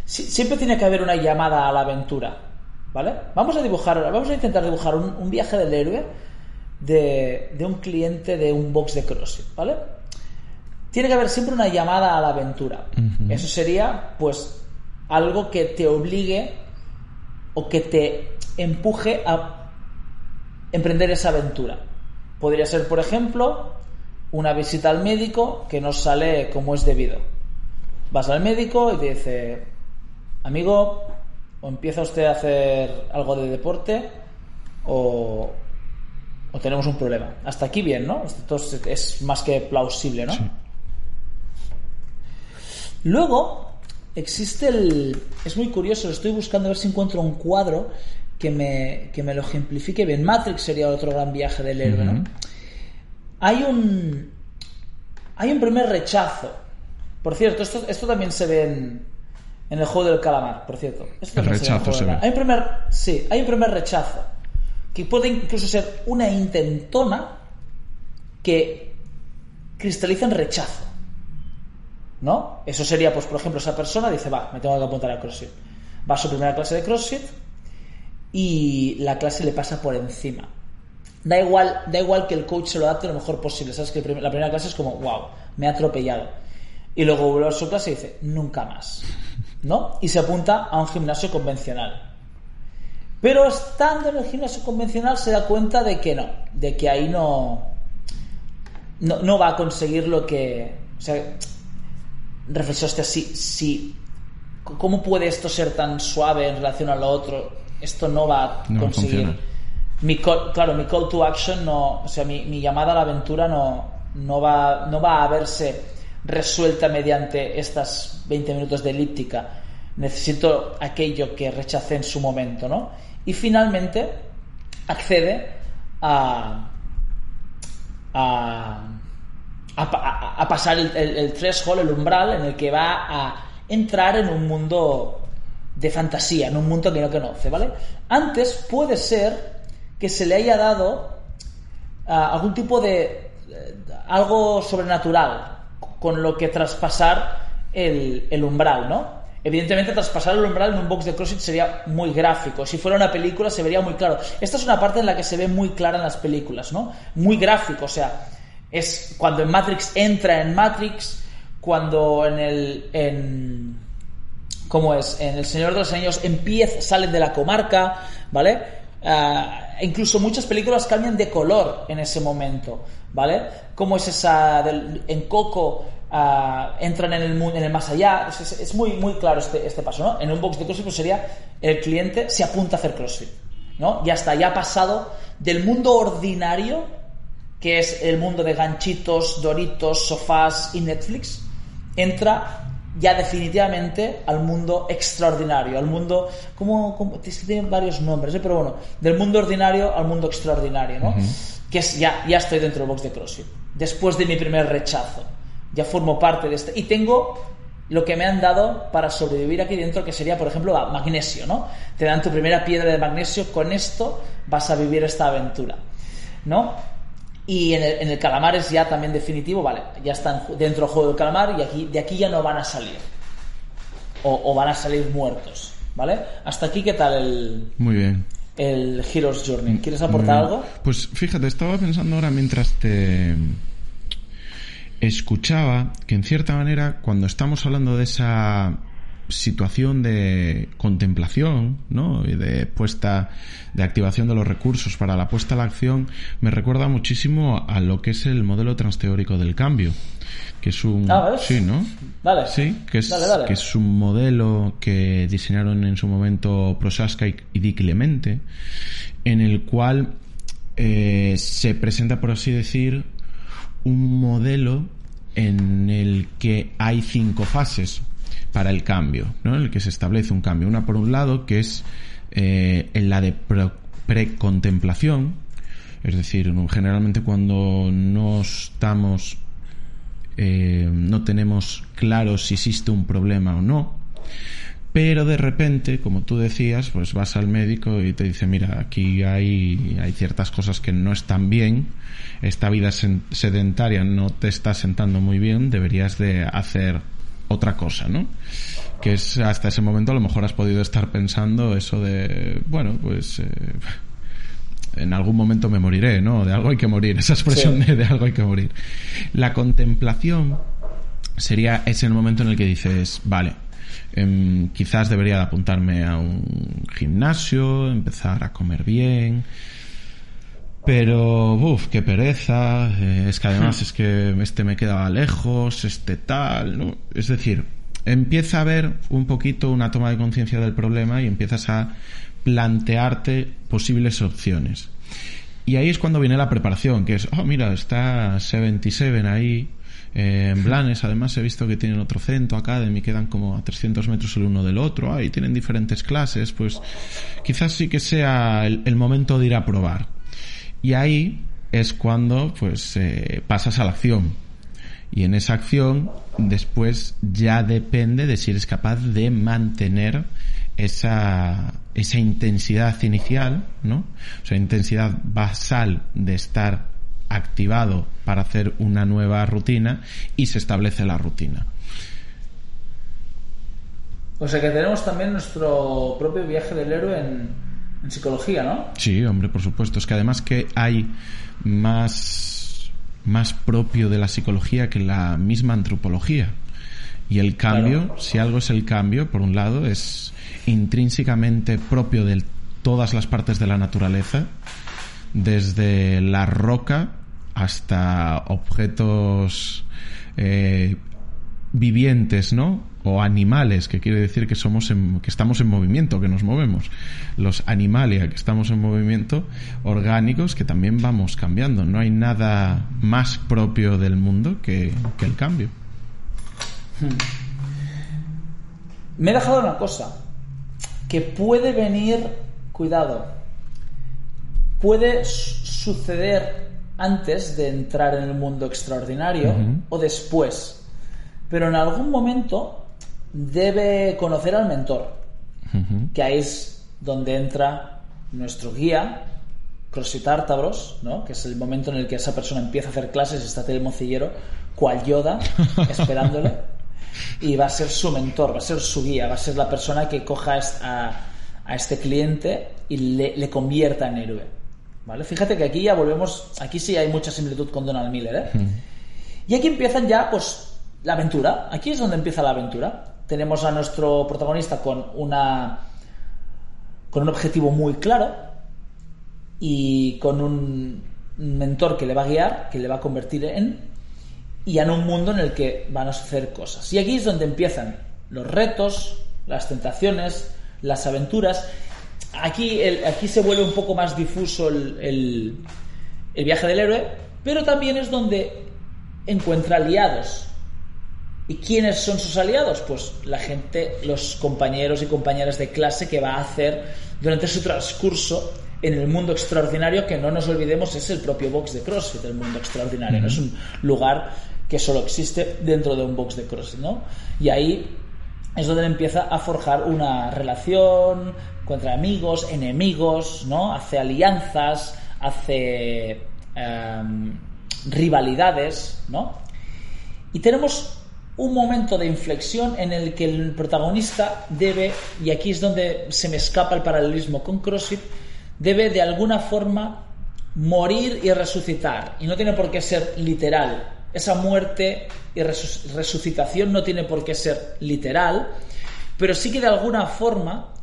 Si- siempre tiene que haber una llamada a la aventura, ¿vale? Vamos a dibujar, vamos a intentar dibujar un, un viaje del héroe de, de un cliente de un box de CrossFit, ¿vale? Tiene que haber siempre una llamada a la aventura. Eso sería, pues, algo que te obligue o que te empuje a emprender esa aventura. Podría ser, por ejemplo, una visita al médico que no sale como es debido. Vas al médico y te dice, amigo, o empieza usted a hacer algo de deporte o, o tenemos un problema. Hasta aquí bien, ¿no? Esto es, más que plausible, ¿no? Sí. Luego existe el... Es muy curioso, lo estoy buscando a ver si encuentro un cuadro que me, que me lo ejemplifique bien. Matrix sería otro gran viaje del héroe, ¿no? Hay un... Hay un primer rechazo. Por cierto, esto, esto también se ve en, en el juego del calamar, por cierto. Esto El rechazo se ve. Hay un primer... Sí, hay un primer rechazo. Que puede incluso ser una intentona que cristaliza en rechazo. ¿No? Eso sería, pues, por ejemplo, esa persona dice, va, me tengo que apuntar a CrossFit. Va a su primera clase de CrossFit y la clase le pasa por encima. Da igual, da igual que el coach se lo adapte lo mejor posible. Sabes que la primera clase es como, wow, me ha atropellado. Y luego vuelve a su clase y dice, nunca más. ¿No? Y se apunta a un gimnasio convencional. Pero estando en el gimnasio convencional se da cuenta de que no, de que ahí no, no, no va a conseguir lo que... O sea, reflexionaste así, si, ¿cómo puede esto ser tan suave en relación a lo otro? Esto no va a No conseguir. mi call- claro, mi call to action no, o sea, mi, mi llamada a la aventura no, no, va, no va a verse resuelta mediante estas 20 minutos de elíptica. Necesito aquello que rechacé en su momento, ¿no? Y finalmente accede a, a, a, pa- a pasar el threshold, el umbral, en el que va a entrar en un mundo de fantasía, en un mundo que no conoce, ¿vale? Antes puede ser que se le haya dado ah, algún tipo de eh, algo sobrenatural con lo que traspasar el, el umbral, ¿no? Evidentemente traspasar el umbral en un box de CrossFit sería muy gráfico. Si fuera una película se vería muy claro. Esta es una parte en la que se ve muy clara en las películas, ¿no? Muy gráfico, o sea, es cuando en Matrix entra en Matrix, cuando en el en ¿cómo es? En El Señor de los Anillos empieza, salen de la comarca, ¿vale? Ah, incluso muchas películas cambian de color en ese momento, ¿vale? ¿Cómo es esa en Coco ah, entran en el mundo en el más allá? Es muy muy claro este, este paso, ¿no? En un box de CrossFit pues sería el cliente se apunta a hacer CrossFit, ¿no? Ya está, ya ha pasado del mundo ordinario que es el mundo de ganchitos, doritos, sofás y Netflix, entra ya definitivamente al mundo extraordinario, al mundo, como, como es que tienen varios nombres, ¿eh? pero bueno, del mundo ordinario al mundo extraordinario, ¿no? Que es ya, ya estoy dentro del box de CrossFit, después de mi primer rechazo, ya formo parte de este, y tengo lo que me han dado para sobrevivir aquí dentro, que sería, por ejemplo, magnesio, ¿no? Te dan tu primera piedra de magnesio, con esto vas a vivir esta aventura, ¿no? Y en el, en el calamar es ya también definitivo, vale, ya están dentro del juego del calamar y aquí, de aquí ya no van a salir. O, o van a salir muertos, ¿vale? Hasta aquí, ¿qué tal el, Muy bien. el Hero's Journey? ¿Quieres Muy aportar algo? Pues fíjate, estaba pensando ahora mientras te escuchaba que en cierta manera cuando estamos hablando de esa situación de contemplación, ¿no? Y de puesta, de activación de los recursos para la puesta a la acción, me recuerda muchísimo a lo que es el modelo transteórico del cambio, que es un, Ah, sí, ¿no? Vale. Sí, que es, Dale, dale. que es un modelo que diseñaron en su momento Prochaska y, y Di Clemente, en el cual eh, se presenta, por así decir, un modelo en el que hay cinco fases para el cambio, ¿no? En el que se establece un cambio. Una por un lado, que es eh, en la de precontemplación, es decir, generalmente cuando no estamos eh, no tenemos claro si existe un problema o no. Pero de repente, como tú decías, pues vas al médico y te dice, mira, aquí hay, hay ciertas cosas que no están bien, esta vida sedentaria no te está sentando muy bien, deberías de hacer otra cosa, ¿no? Que es hasta ese momento a lo mejor has podido estar pensando eso de, bueno, pues eh, en algún momento me moriré, ¿no? De algo hay que morir, esa expresión Sí. de, de algo hay que morir. La contemplación sería ese momento en el que dices, vale, em, quizás debería de apuntarme a un gimnasio, empezar a comer bien, pero, uff, qué pereza, eh, es que además es que este me quedaba lejos, este tal, ¿no? Es decir, empieza a haber un poquito una toma de conciencia del problema y empiezas a plantearte posibles opciones. Y ahí es cuando viene la preparación, que es, oh, mira, está 77 ahí, eh, en Blanes, además he visto que tienen otro centro academy, quedan como a 300 metros el uno del otro, ahí tienen diferentes clases, pues quizás sí que sea el, el momento de ir a probar. Y ahí es cuando pues eh, pasas a la acción. Y en esa acción después ya depende de si eres capaz de mantener esa, esa intensidad inicial, ¿no? O sea, intensidad basal de estar activado para hacer una nueva rutina y se establece la rutina. O sea que tenemos también nuestro propio viaje del héroe en, en psicología, ¿no? Sí, hombre, por supuesto. Es que además que hay más, más propio de la psicología que la misma antropología. Y el cambio, Claro. si algo es el cambio, por un lado, es intrínsecamente propio de todas las partes de la naturaleza, desde la roca hasta objetos eh, vivientes, ¿no? O animales, que quiere decir que somos en- que estamos en movimiento, que nos movemos. Los animalia, que estamos en movimiento, orgánicos, que también vamos cambiando. No hay nada más propio del mundo que, que el cambio. Me he dejado una cosa. Que puede venir, cuidado, puede su- suceder antes de entrar en el mundo extraordinario o después. Pero en algún momento debe conocer al mentor, que ahí es donde entra nuestro guía, CrossFit Ártabros, ¿no? que es el momento en el que esa persona empieza a hacer clases, está el mocillero, cual Yoda, esperándole, y va a ser su mentor, va a ser su guía, va a ser la persona que coja a, a este cliente y le, le convierta en héroe. ¿Vale? Fíjate que aquí ya volvemos, aquí sí hay mucha similitud con Donald Miller, ¿eh? Y aquí empiezan ya, pues, la aventura. Aquí es donde empieza la aventura. Tenemos a nuestro protagonista con una. con un objetivo muy claro y con un mentor que le va a guiar, que le va a convertir en. y en un mundo en el que van a suceder cosas. Y aquí es donde empiezan los retos, las tentaciones, las aventuras. Aquí, el- aquí se vuelve un poco más difuso el- el, el viaje del héroe, pero también es donde encuentra aliados. ¿Y quiénes son sus aliados? Pues la gente, los compañeros y compañeras de clase que va a hacer durante su transcurso en el mundo extraordinario, que no nos olvidemos es el propio box de CrossFit, el mundo extraordinario. No es un lugar que solo existe dentro de un box de CrossFit, ¿no? Y ahí es donde empieza a forjar una relación contra amigos, enemigos, ¿no? Hace alianzas, hace em, rivalidades, ¿no? Y tenemos un momento de inflexión en el que el protagonista debe, y aquí es donde se me escapa el paralelismo con CrossFit, debe de alguna forma morir y resucitar. Y no tiene por qué ser literal. Esa muerte y resu- resucitación no tiene por qué ser literal, pero sí que de alguna forma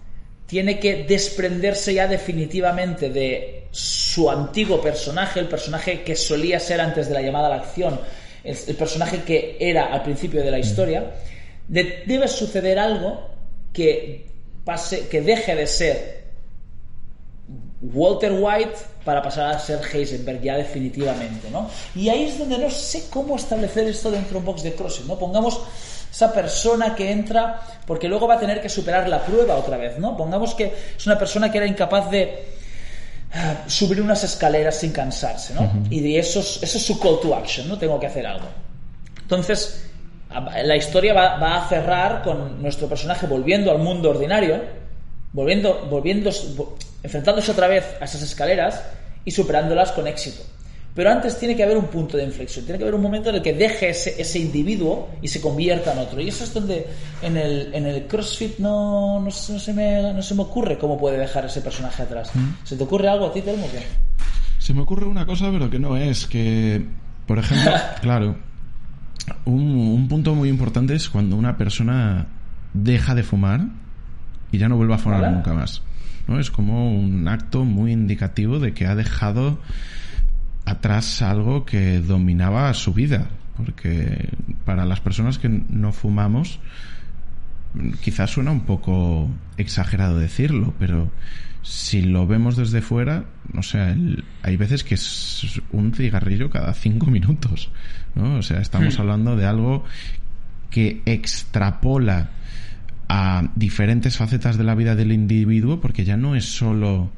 tiene que desprenderse ya definitivamente de su antiguo personaje, el personaje que solía ser antes de la llamada a la acción, el, personaje que era al principio de la historia, debe suceder algo que pase, que deje de ser Walter White para pasar a ser Heisenberg ya definitivamente, ¿no? Y ahí es donde no sé cómo establecer esto dentro de un box de crossing, ¿no? Pongamos esa persona que entra porque luego va a tener que superar la prueba otra vez, ¿no? Pongamos que es una persona que era incapaz de subir unas escaleras sin cansarse, ¿no? Y eso es, eso es su call to action, ¿no? Tengo que hacer algo. Entonces, la historia va, va, a cerrar con nuestro personaje volviendo al mundo ordinario, volviendo, volviendo, enfrentándose otra vez a esas escaleras y superándolas con éxito. Pero antes tiene que haber un punto de inflexión, tiene que haber un momento en el que deje ese, ese individuo y se convierta en otro. Y eso es donde en el, en el CrossFit no, no, se me, no se me ocurre cómo puede dejar ese personaje atrás. Mm. ¿Se te ocurre algo a ti, Telmo? Se me ocurre una cosa, pero que no es. Que, por ejemplo, claro, un, un punto muy importante es cuando una persona deja de fumar y ya no vuelve a fumar nunca más. ¿no? Es como un acto muy indicativo de que ha dejado atrás algo que dominaba su vida. Porque para las personas que no fumamos, quizás suena un poco exagerado decirlo, pero si lo vemos desde fuera, o sea, hay veces que es un cigarrillo cada cinco minutos, ¿no? O sea, estamos hmm. hablando de algo que extrapola a diferentes facetas de la vida del individuo, porque ya no es solo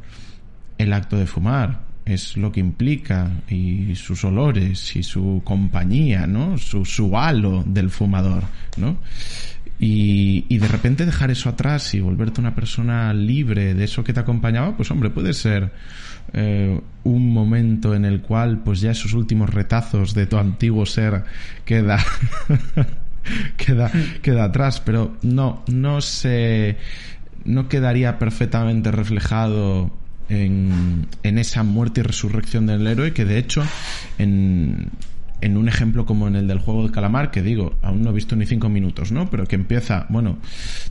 el acto de fumar, es lo que implica y sus olores y su compañía, ¿no? Su, su halo del fumador, ¿no? Y, y, de repente dejar eso atrás y volverte una persona libre de eso que te acompañaba, pues hombre, puede ser eh, un momento en el cual pues ya esos últimos retazos de tu antiguo ser queda queda queda atrás, pero no no se no quedaría perfectamente reflejado en, esa muerte y resurrección del héroe que de hecho en, un ejemplo como en el del juego de calamar, que digo, aún no he visto ni cinco minutos, ¿no? Pero que empieza, bueno,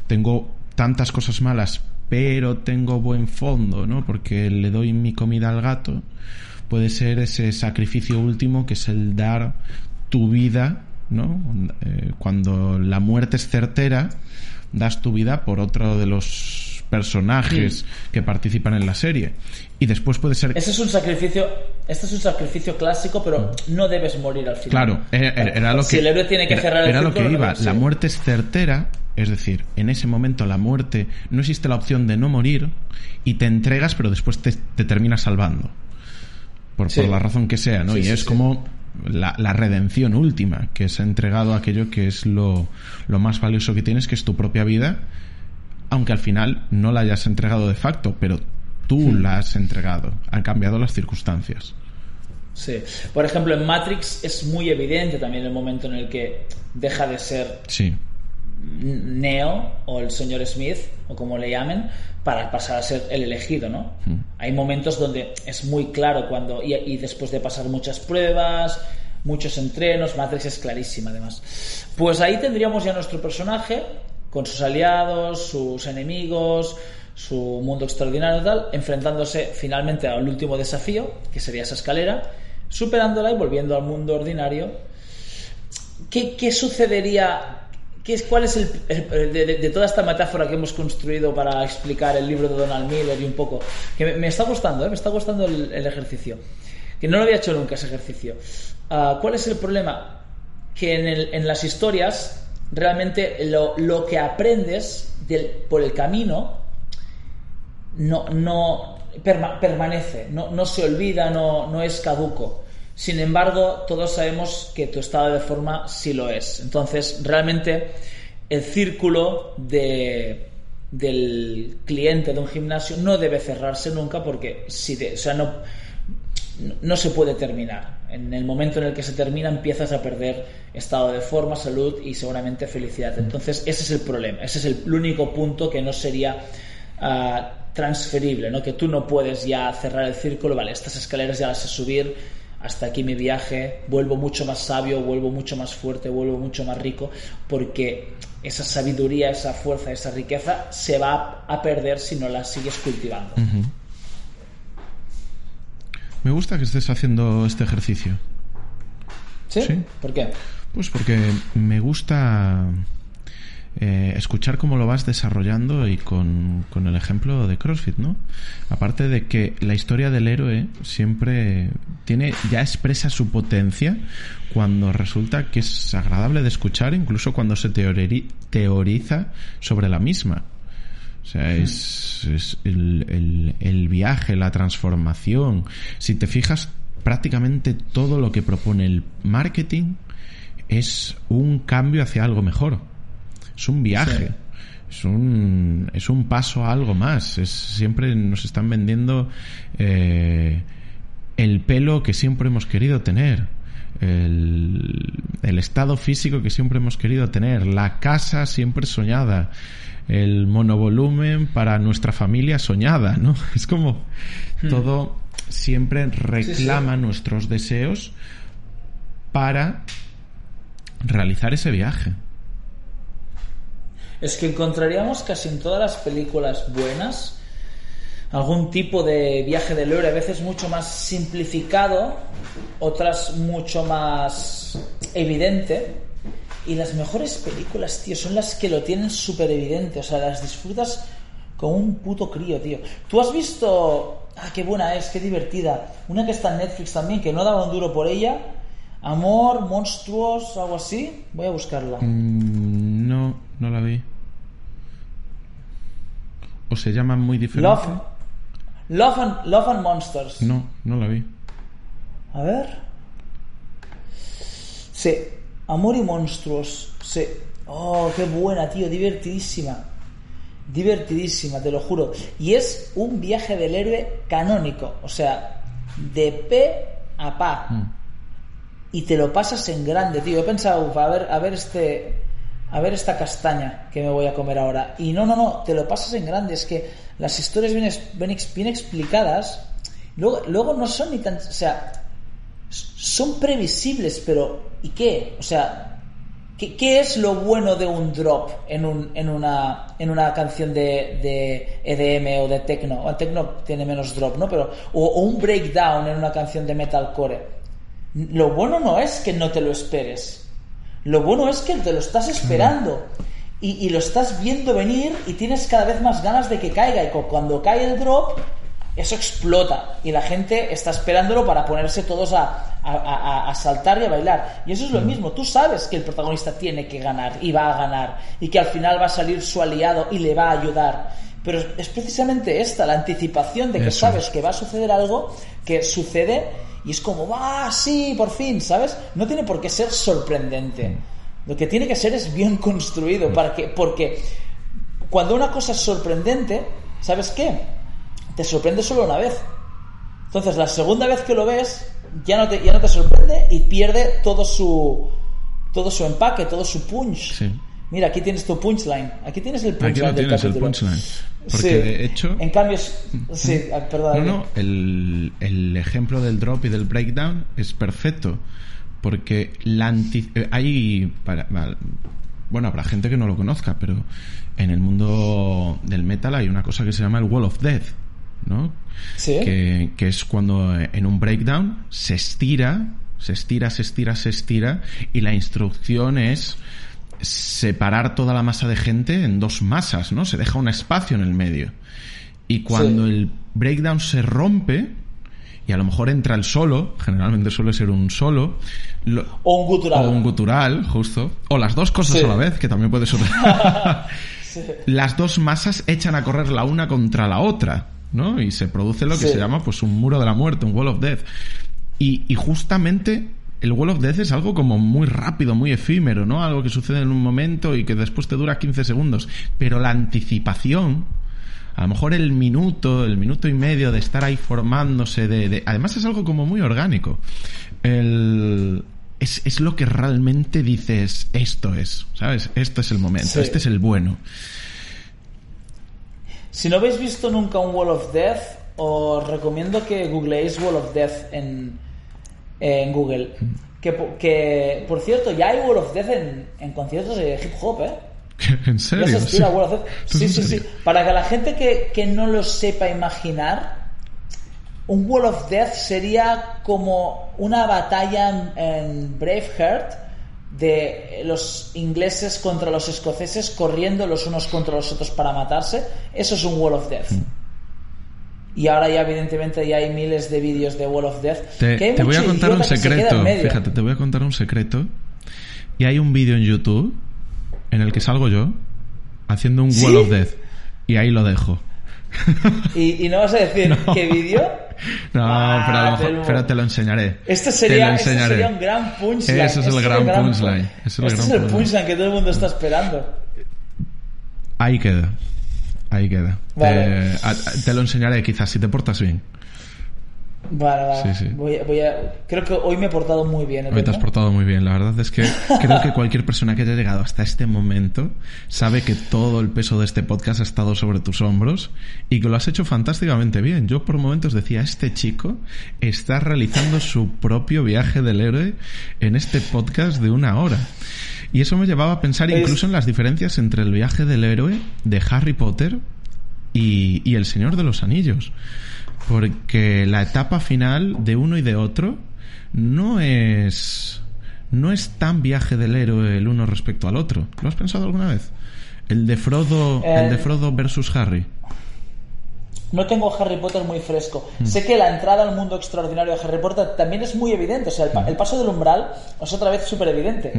tengo tantas cosas malas, pero tengo buen fondo, ¿no? Porque le doy mi comida al gato, puede ser ese sacrificio último que es el dar tu vida, ¿no? Eh, cuando la muerte es certera, das tu vida por otro de los personajes que participan en la serie. Y después puede ser... Ese es un sacrificio, este es un sacrificio clásico, pero mm. no debes morir al final. Claro, era, lo que... Si el héroe tiene que cerrar el Era lo que iba. La muerte es certera, es decir, en ese momento la muerte, no existe la opción de no morir y te entregas, pero después te, te terminas salvando. Por, por, la razón que sea, ¿no? y es como la, la, redención última, que es entregado a aquello que es lo, lo más valioso que tienes, que es tu propia vida, aunque al final no la hayas entregado de facto, pero tú la has entregado. Han cambiado las circunstancias. Sí. Por ejemplo, en Matrix es muy evidente también el momento en el que deja de ser sí. Neo o el señor Smith, o como le llamen, para pasar a ser el elegido, ¿no? Hay momentos donde es muy claro cuando, y, y, después de pasar muchas pruebas, muchos entrenos, Matrix es clarísima además. Pues ahí tendríamos ya nuestro personaje con sus aliados, sus enemigos, su mundo extraordinario y tal, enfrentándose finalmente al último desafío, que sería esa escalera, superándola y volviendo al mundo ordinario. ¿Qué, sucedería? ¿Qué ¿Cuál es el, de, toda esta metáfora que hemos construido para explicar el libro de Donald Miller y un poco? Que me, está gustando, ¿eh? me está gustando el, ejercicio. Que no lo había hecho nunca ese ejercicio. Ah, ¿Cuál es el problema? Que en las historias realmente lo, que aprendes por el camino no, no permanece, no, no, se olvida, no, no es caduco. Sin embargo, todos sabemos que tu estado de forma sí lo es. Entonces, realmente el círculo de, del cliente de un gimnasio no debe cerrarse nunca porque si o sea, no, no se puede terminar. En el momento en el que se termina empiezas a perder estado de forma, salud y seguramente felicidad. Entonces ese es el problema, ese es el, único punto que no sería ah, transferible, ¿no? que tú no puedes ya cerrar el círculo, vale, estas escaleras ya las sé subir, hasta aquí mi viaje, vuelvo mucho más sabio, vuelvo mucho más fuerte, vuelvo mucho más rico, porque esa sabiduría, esa fuerza, esa riqueza se va a perder si no la sigues cultivando. Me gusta que estés haciendo este ejercicio. ¿Sí? ¿Por qué? Pues porque me gusta eh, escuchar cómo lo vas desarrollando y con, con, el ejemplo de CrossFit, ¿no? Aparte de que la historia del héroe siempre tiene, ya expresa su potencia cuando resulta que es agradable de escuchar, incluso cuando se teoriza sobre la misma. O sea, es, es el, el, el viaje, la transformación. Si te fijas, prácticamente todo lo que propone el marketing es un cambio hacia algo mejor es un viaje. Es un, es un paso a algo más. Es, siempre nos están vendiendo eh, el pelo que siempre hemos querido tener. El, el, estado físico que siempre hemos querido tener, la casa siempre soñada, el monovolumen para nuestra familia soñada, ¿no? Es como hmm. todo siempre reclama nuestros deseos para realizar ese viaje es que encontraríamos casi en todas las películas buenas algún tipo de viaje del héroe, a veces mucho más simplificado, otras mucho más evidente. Y las mejores películas, tío, son las que lo tienen súper evidente, o sea, las disfrutas como un puto crío, tío. ¿Tú has visto... Ah, qué buena es, qué divertida. Una que está en Netflix también, que no daba un duro por ella. Amor, monstruos, algo así. Voy a buscarla. Mm, no, no la vi. ¿O se llaman muy diferentes? Love, Love, and, Love and Monsters. No, no la vi. A ver. Sí, Amor y Monstruos. Sí. Oh, qué buena, tío, divertidísima. Divertidísima, te lo juro. Y es un viaje del héroe canónico. O sea, de pe a pa. Mm. Y te lo pasas en grande, tío. He pensado, a ver, a ver este a ver esta castaña que me voy a comer ahora. Y no, no, no, te lo pasas en grande. Es que las historias bien, bien, explicadas, luego, luego no son ni tan... O sea, son previsibles, pero ¿y qué? O sea, ¿qué, qué es lo bueno de un drop en, un, en, una, en una canción de, de EDM o de techno? El techno tiene menos drop, ¿no? Pero, o, o un breakdown en una canción de metalcore. Lo bueno no es que no te lo esperes lo bueno es que te lo estás esperando y, lo estás viendo venir y tienes cada vez más ganas de que caiga. Y cuando cae el drop, eso explota y la gente está esperándolo para ponerse todos a, saltar y a bailar. Y eso es lo mismo, tú sabes que el protagonista tiene que ganar y va a ganar y que al final va a salir su aliado y le va a ayudar. Pero es precisamente esta, la anticipación de que sabes que va a suceder algo que sucede y es como, va, sí, por fin, ¿sabes? No tiene por qué ser sorprendente. Lo que tiene que ser es bien construido, para que, porque cuando una cosa es sorprendente, ¿sabes qué? Te sorprende solo una vez. Entonces, la segunda vez que lo ves, ya no te, ya no te sorprende y pierde todo su, todo su empaque, todo su punch. Sí. Mira, aquí tienes tu punchline. Aquí tienes el punchline. Aquí no tienes el punchline. Porque de hecho. En cambio, sí, ah, perdón. No, no, el, el, ejemplo del drop y del breakdown es perfecto. Porque la eh, hay. Para, bueno, habrá gente que no lo conozca, pero en el mundo del metal hay una cosa que se llama el Wall of Death. ¿No? ¿Sí? Que, que es cuando en un breakdown se estira, se estira, se estira, se estira, y la instrucción es separar toda la masa de gente en dos masas, ¿no? Se deja un espacio en el medio. Y cuando el breakdown se rompe, y a lo mejor entra el solo, generalmente suele ser un solo. o un gutural. O un gutural, justo. O las dos cosas a la vez, que también puede ser. Las dos masas echan a correr la una contra la otra, ¿no? Y se produce lo que se llama pues un muro de la muerte, un wall of death. Y, y justamente el Wall of Death es algo como muy rápido, muy efímero, ¿no? Algo que sucede en un momento y que después te dura 15 segundos. Pero la anticipación, a lo mejor el minuto, el minuto y medio de estar ahí formándose, de, además es algo como muy orgánico. El, es, es, lo que realmente dices, esto es, ¿sabes? Esto es el momento, este es el bueno. Si no habéis visto nunca un Wall of Death, os recomiendo que googleéis Wall of Death en en Google. Que, po- que, por cierto, ya hay Wall of Death en, en conciertos de hip hop, ¿eh? ¿En Ya serio? se estira Sí. Wall of Death. ¿Esto Sí, sí? Para que la gente que, que no lo sepa imaginar, un Wall of Death sería como una batalla en, en Braveheart de los ingleses contra los escoceses corriendo los unos contra los otros para matarse. Eso es un Wall of Death. Mm. Y ahora ya evidentemente ya hay miles de vídeos de Wall of Death. Te, que te voy a contar un se secreto. Fíjate, te voy a contar un secreto. Y hay un vídeo en YouTube en el que salgo yo haciendo un ¿Sí? Wall of Death. Y ahí lo dejo. Y, y no vas a decir qué vídeo. No, Ah, pero, a lo mejor- te lo- pero te lo enseñaré. Este Te sería, este sería un gran punchline. Ese es el Este gran pu- punchline. Ese es el este gran es el punchline. punchline que todo el mundo está esperando. Ahí queda. Ahí queda. Vale. A- te lo enseñaré quizás si te portas bien. Vale, vale. Sí, sí. Voy, a- voy a, creo que hoy me he portado muy bien. ¿eh, Hoy te has portado muy bien. La verdad es que creo que cualquier persona que haya llegado hasta este momento sabe que todo el peso de este podcast ha estado sobre tus hombros y que lo has hecho fantásticamente bien. Yo por momentos decía, este chico está realizando su propio viaje del héroe en este podcast de una hora. Y eso me llevaba a pensar incluso en las diferencias entre el viaje del héroe de Harry Potter y, y El Señor de los Anillos. Porque la etapa final de uno y de otro no es. no es tan viaje del héroe el uno respecto al otro. ¿Lo has pensado alguna vez? El de Frodo, Eh, el de Frodo versus Harry. No tengo Harry Potter muy fresco. Mm. Sé que la entrada al mundo extraordinario de Harry Potter también es muy evidente. O sea, el, Mm. el paso del umbral es otra vez súper evidente.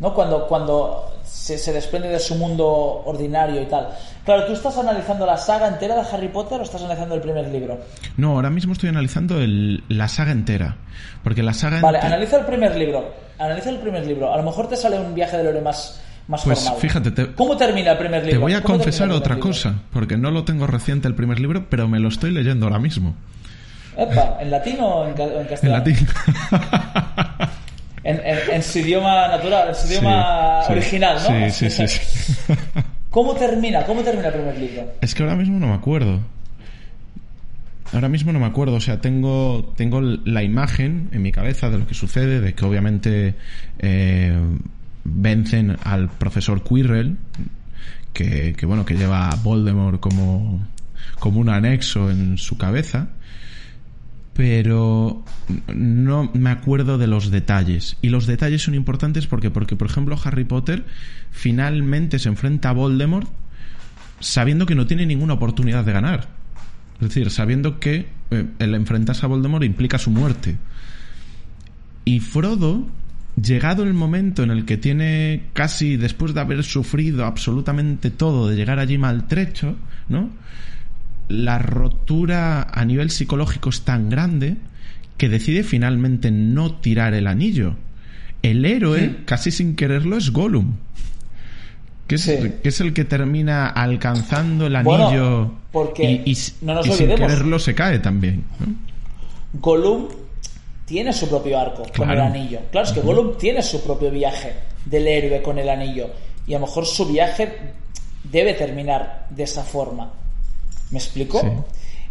¿No? Cuando, cuando se, se desprende de su mundo ordinario y tal. Claro, ¿tú estás analizando la saga entera de Harry Potter o estás analizando el primer libro? No, ahora mismo estoy analizando el- la saga entera. Porque la saga Vale, entera- analiza el primer libro. Analiza el primer libro. A lo mejor te sale un viaje del héroe más, más Pues formal. fíjate, te- ¿Cómo termina el primer libro? Te voy a ¿Cómo termina confesar otra libro? cosa, porque no lo tengo reciente el primer libro, pero me lo estoy leyendo ahora mismo. Epa, ¿En latín o en, ca- o en castellano? latín. En, en- en su idioma natural, en su idioma Sí, sí. original, ¿no? Sí, sí. sí. ¿Cómo termina? ¿Cómo termina el primer libro? Es que ahora mismo no me acuerdo. Ahora mismo no me acuerdo, o sea, tengo, tengo la imagen en mi cabeza de lo que sucede, de que obviamente eh, vencen al profesor Quirrell, que, que bueno, que lleva a Voldemort como, como un anexo en su cabeza, pero no me acuerdo de los detalles. Y los detalles son importantes porque, porque por ejemplo, Harry Potter finalmente se enfrenta a Voldemort sabiendo que no tiene ninguna oportunidad de ganar. Es decir, sabiendo que eh, el enfrentarse a Voldemort implica su muerte. Y Frodo, llegado el momento en el que tiene casi, después de haber sufrido absolutamente todo, de llegar allí maltrecho, ¿no? La rotura a nivel psicológico es tan grande que decide finalmente no tirar el anillo. El héroe, casi sin quererlo, es Gollum. Que es, Sí. que es el que termina alcanzando el Bueno, anillo porque y, y- no nos y sin quererlo se cae también. ¿no? Gollum tiene su propio arco con el anillo. Claro, es que Gollum tiene su propio viaje del héroe con el anillo. Y a lo mejor su viaje debe terminar de esa forma. ¿Me explico? Sí.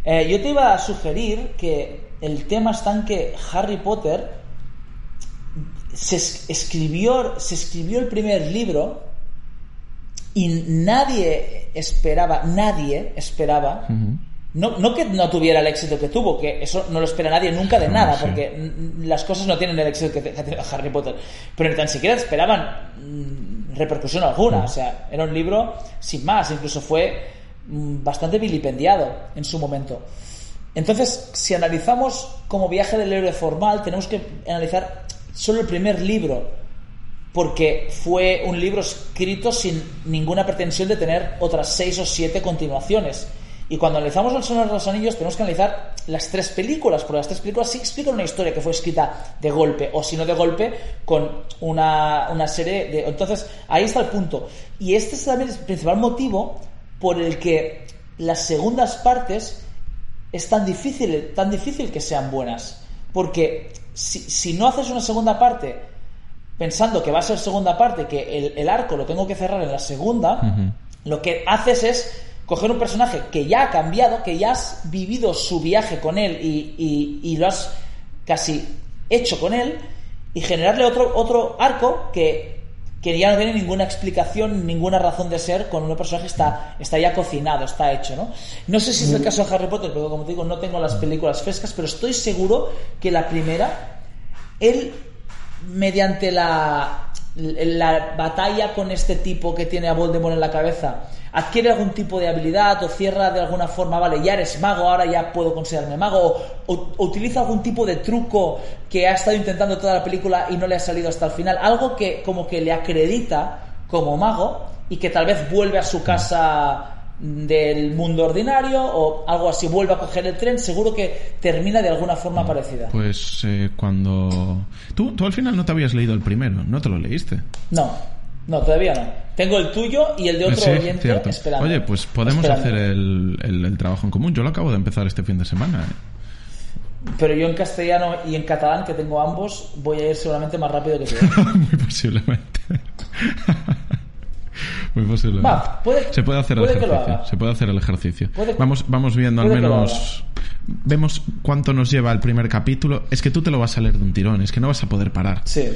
Eh, yo te iba a sugerir que el tema está en que Harry Potter se es- escribió, se escribió el primer libro y nadie esperaba, nadie esperaba, no, no que no tuviera el éxito que tuvo, que eso no lo espera nadie nunca de nada, sí. porque las cosas no tienen el éxito que, tiene Harry Potter, pero ni tan siquiera esperaban mm, repercusión alguna, o sea, era un libro sin más, incluso fue bastante vilipendiado en su momento. Entonces, si analizamos como viaje del héroe formal, tenemos que analizar solo el primer libro, porque fue un libro escrito sin ninguna pretensión de tener otras seis o siete continuaciones. Y cuando analizamos El Señor de los Anillos, tenemos que analizar las tres películas, porque las tres películas sí explican una historia que fue escrita de golpe, o si no de golpe, con una, una serie de... Entonces, ahí está el punto. Y este es también el principal motivo por el que las segundas partes es tan difícil, tan difícil que sean buenas. Porque si, si no haces una segunda parte pensando que va a ser segunda parte, que el, el arco lo tengo que cerrar en la segunda, lo que haces es coger un personaje que ya ha cambiado, que ya has vivido su viaje con él y, y- y lo has casi hecho con él y generarle otro, otro arco que, que ya no tiene ninguna explicación, ninguna razón de ser con un personaje está, está ya cocinado, está hecho, ¿no? No sé si es el caso de Harry Potter, porque como te digo, no tengo las películas frescas, pero estoy seguro que la primera, él, mediante la, la batalla con este tipo que tiene a Voldemort en la cabeza, adquiere algún tipo de habilidad o cierra de alguna forma, vale, ya eres mago, ahora ya puedo considerarme mago, o, utiliza algún tipo de truco que ha estado intentando toda la película y no le ha salido hasta el final, algo que como que le acredita como mago y que tal vez vuelve a su casa del mundo ordinario o algo así, vuelve a coger el tren, seguro que termina de alguna forma parecida. Pues eh, cuando... Tú, tú al final no te habías leído el primero, no te lo leíste. No, no, todavía no. Tengo el tuyo y el de otro Sí, oyente cierto. esperando. Oye, pues podemos Esperando. hacer el, el- el trabajo en común. Yo lo acabo de empezar este fin de semana. ¿eh? Pero yo en castellano y en catalán, que tengo ambos, voy a ir seguramente más rápido que tú. Muy posiblemente. Muy posiblemente. Va, puede- se puede hacer el ejercicio. Se puede hacer el ejercicio. Puede- vamos, vamos viendo al menos. Vemos cuánto nos lleva el primer capítulo. Es que tú te lo vas a leer de un tirón, es que no vas a poder parar. Sí.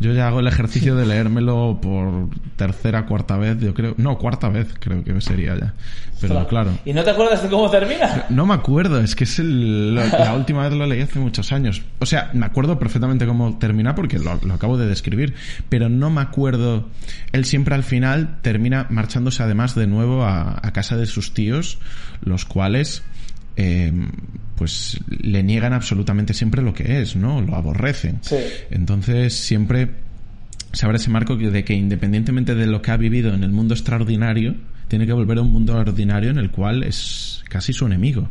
Yo ya hago el ejercicio de leérmelo por tercera, cuarta vez, yo creo. No, cuarta vez creo que sería ya. Pero Ostras. claro. ¿Y no te acuerdas de cómo termina? No me acuerdo, es que es el- la, la última vez lo leí hace muchos años. O sea, me acuerdo perfectamente cómo termina porque lo, lo acabo de describir, pero no me acuerdo. Él siempre al final termina marchándose además de nuevo a, a casa de sus tíos, los cuales eh, pues le niegan absolutamente siempre lo que es, ¿no? Lo aborrecen. Sí. Entonces siempre se abre ese marco que- de que independientemente de lo que ha vivido en el mundo extraordinario, tiene que volver a un mundo ordinario en el cual es casi su enemigo.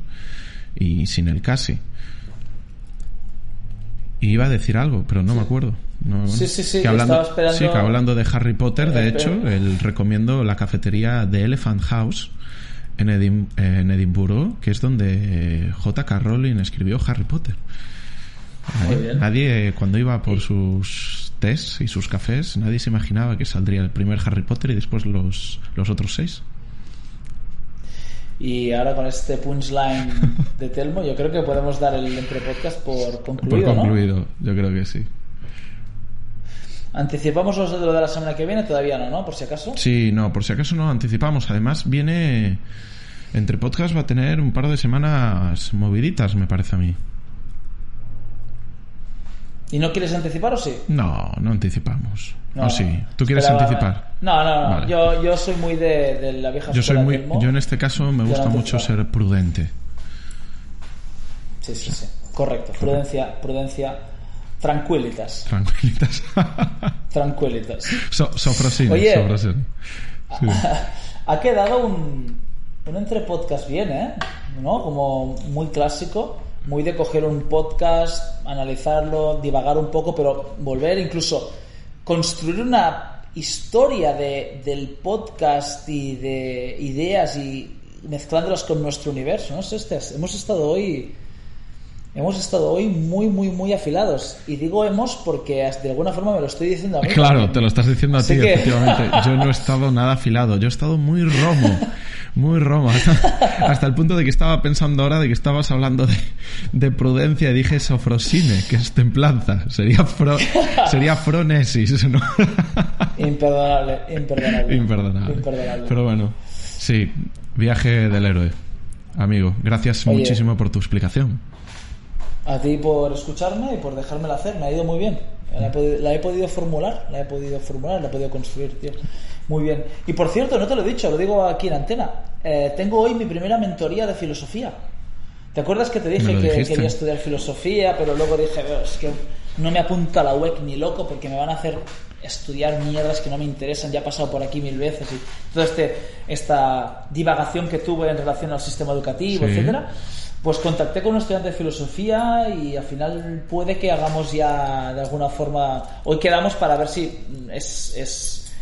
Y sin el casi. Y iba a decir algo, pero no me acuerdo. No, Sí, sí, sí, que hablando, estaba esperando- sí, que hablando de Harry Potter, de Eh, hecho, el, recomiendo la cafetería de Elephant House en, Edim- en Edimburgo, que es donde J.K. Rowling escribió Harry Potter. Nadie, cuando iba por sus tés y sus cafés, nadie se imaginaba que saldría el primer Harry Potter y después los, los otros seis. Y ahora con este punchline de Telmo, yo creo que podemos dar el entre podcast por concluido, por ¿no? concluido, yo creo que sí. Anticipamos los de lo de la semana que viene, todavía no, ¿no? Por si acaso. Sí, no, por si acaso no anticipamos. Además, viene. Entre podcast va a tener un par de semanas moviditas, me parece a mí. ¿Y no quieres anticipar o sí? No, no anticipamos. No, ¿O sí? ¿Tú quieres anticipar? No, no, no. Vale. Yo, yo soy muy de, de la vieja Yo soy muy. Yo en este caso me Yo gusta no mucho ser prudente. Sí, sí, sí. Correcto. Prudencia, prudencia. Tranquilitas. Tranquilitas. Tranquilitas. so, sofrosine, Oye. Sí. Ha quedado un, un entre podcast bien, ¿eh? ¿No? Como muy clásico, muy de coger un podcast, analizarlo, divagar un poco, pero volver incluso construir una historia de, del podcast y de ideas y mezclándolas con nuestro universo, ¿no? Este- hemos estado hoy hemos estado hoy muy muy muy afilados y digo hemos porque de alguna forma me lo estoy diciendo a mí Claro, te lo estás diciendo a ti, que- efectivamente. Yo no he estado nada afilado, yo he estado muy romo, muy romo, hasta, hasta el punto de que estaba pensando ahora de que estabas hablando de, de prudencia y dije sofrosine, que es templanza, sería fro, sería fronesis, ¿no? Imperdonable, imperdonable. Imperdonable. Imperdonable. Pero bueno, sí, viaje del héroe. Amigo, gracias Oye. muchísimo por tu explicación. A ti por escucharme y por dejármela hacer, me ha ido muy bien. La he, podi- la he podido formular, la he podido formular, la he podido construir, tío. Muy bien. Y por cierto, no te lo he dicho, lo digo aquí en antena. Eh, tengo hoy mi primera mentoría de filosofía. ¿Te acuerdas que te dije que dijiste. quería estudiar filosofía, pero luego dije, "Pero es que no me apunta a la web ni loco porque me van a hacer estudiar mierdas que no me interesan, ya he pasado por aquí mil veces y toda este, esta divagación que tuve en relación al sistema educativo, Sí. etcétera. Pues contacté con un estudiante de filosofía y al final puede que hagamos ya de alguna forma. Hoy quedamos para ver si es, es,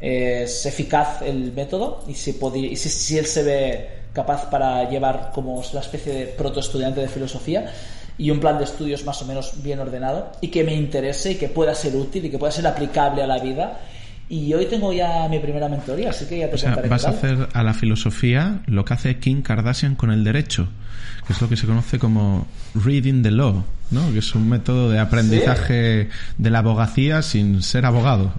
es eficaz el método y si, podí- y si, si él se ve capaz para llevar como la especie de proto estudiante de filosofía y un plan de estudios más o menos bien ordenado y que me interese y que pueda ser útil y que pueda ser aplicable a la vida Y hoy tengo ya mi primera mentoría, así que ya te O sea, contaré vas a hacer a la filosofía lo que hace Kim Kardashian con el derecho, que es lo que se conoce como reading the law, ¿no? Que es un método de aprendizaje de la abogacía sin ser abogado.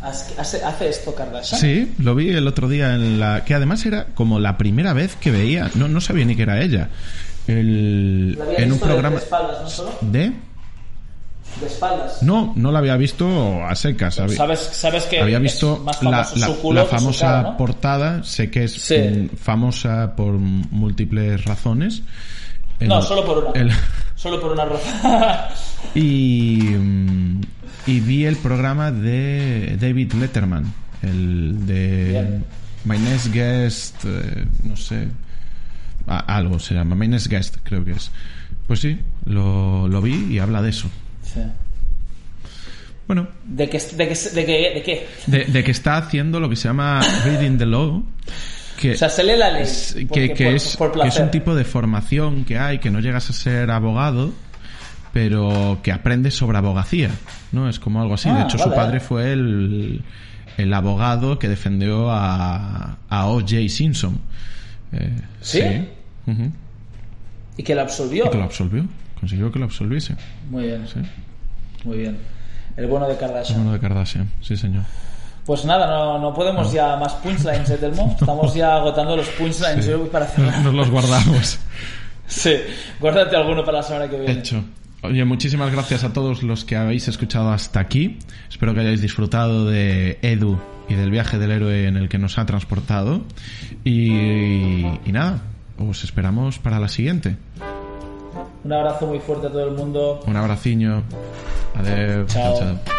¿Hace, esto Kardashian? Sí, lo vi el otro día en la que además era como la primera vez que veía, no no sabía ni que era ella. El, ¿La en un programa de espaldas, no solo? de De espaldas. no, no la había visto a secas. había- ¿Sabes, sabes que había visto más la, famosa cara, ¿no? portada, sé que es Sí. mm, famosa por múltiples razones. El- No, solo por una. el- Solo por una razón. y, mm, y vi el programa de David Letterman, el de Bien. My Next Guest, eh, no sé, algo se llama, My Next Guest creo que es. Pues sí, lo, lo vi y habla de eso. Sí. Bueno, ¿De qué? ¿De qué? ¿De qué? ¿De qué? de, de que está haciendo lo que se llama Reading the Law, que, O sea, se lee la ley. es, que, que por- es, por que es un tipo de formación que hay, que no llegas a ser abogado, pero que aprendes sobre abogacía, ¿no? Es como algo así. de Ah, hecho, su padre fue el, el abogado que defendió a, a O.J. Simpson. Eh, ¿Sí? Y que la absolvió. Y que lo absolvió. Consiguió que lo absolviese. Muy bien, Sí. Muy bien. El bueno de Kardashian. Uno de Kardashian. Sí, señor. Pues nada, no, no podemos ya más punchlines, ¿eh, Telmo? Estamos ya agotando los punchlines voy para cerrar. Nos los guardamos. Sí, guárdate alguno para la semana que viene. Hecho. Oye, muchísimas gracias a todos los que habéis escuchado hasta aquí. Espero que hayáis disfrutado de Edu y del viaje del héroe en el que nos ha transportado. Y, y nada, os esperamos para la siguiente. Un abrazo muy fuerte a todo el mundo. Un abraciño. Adiós. Chao. chao.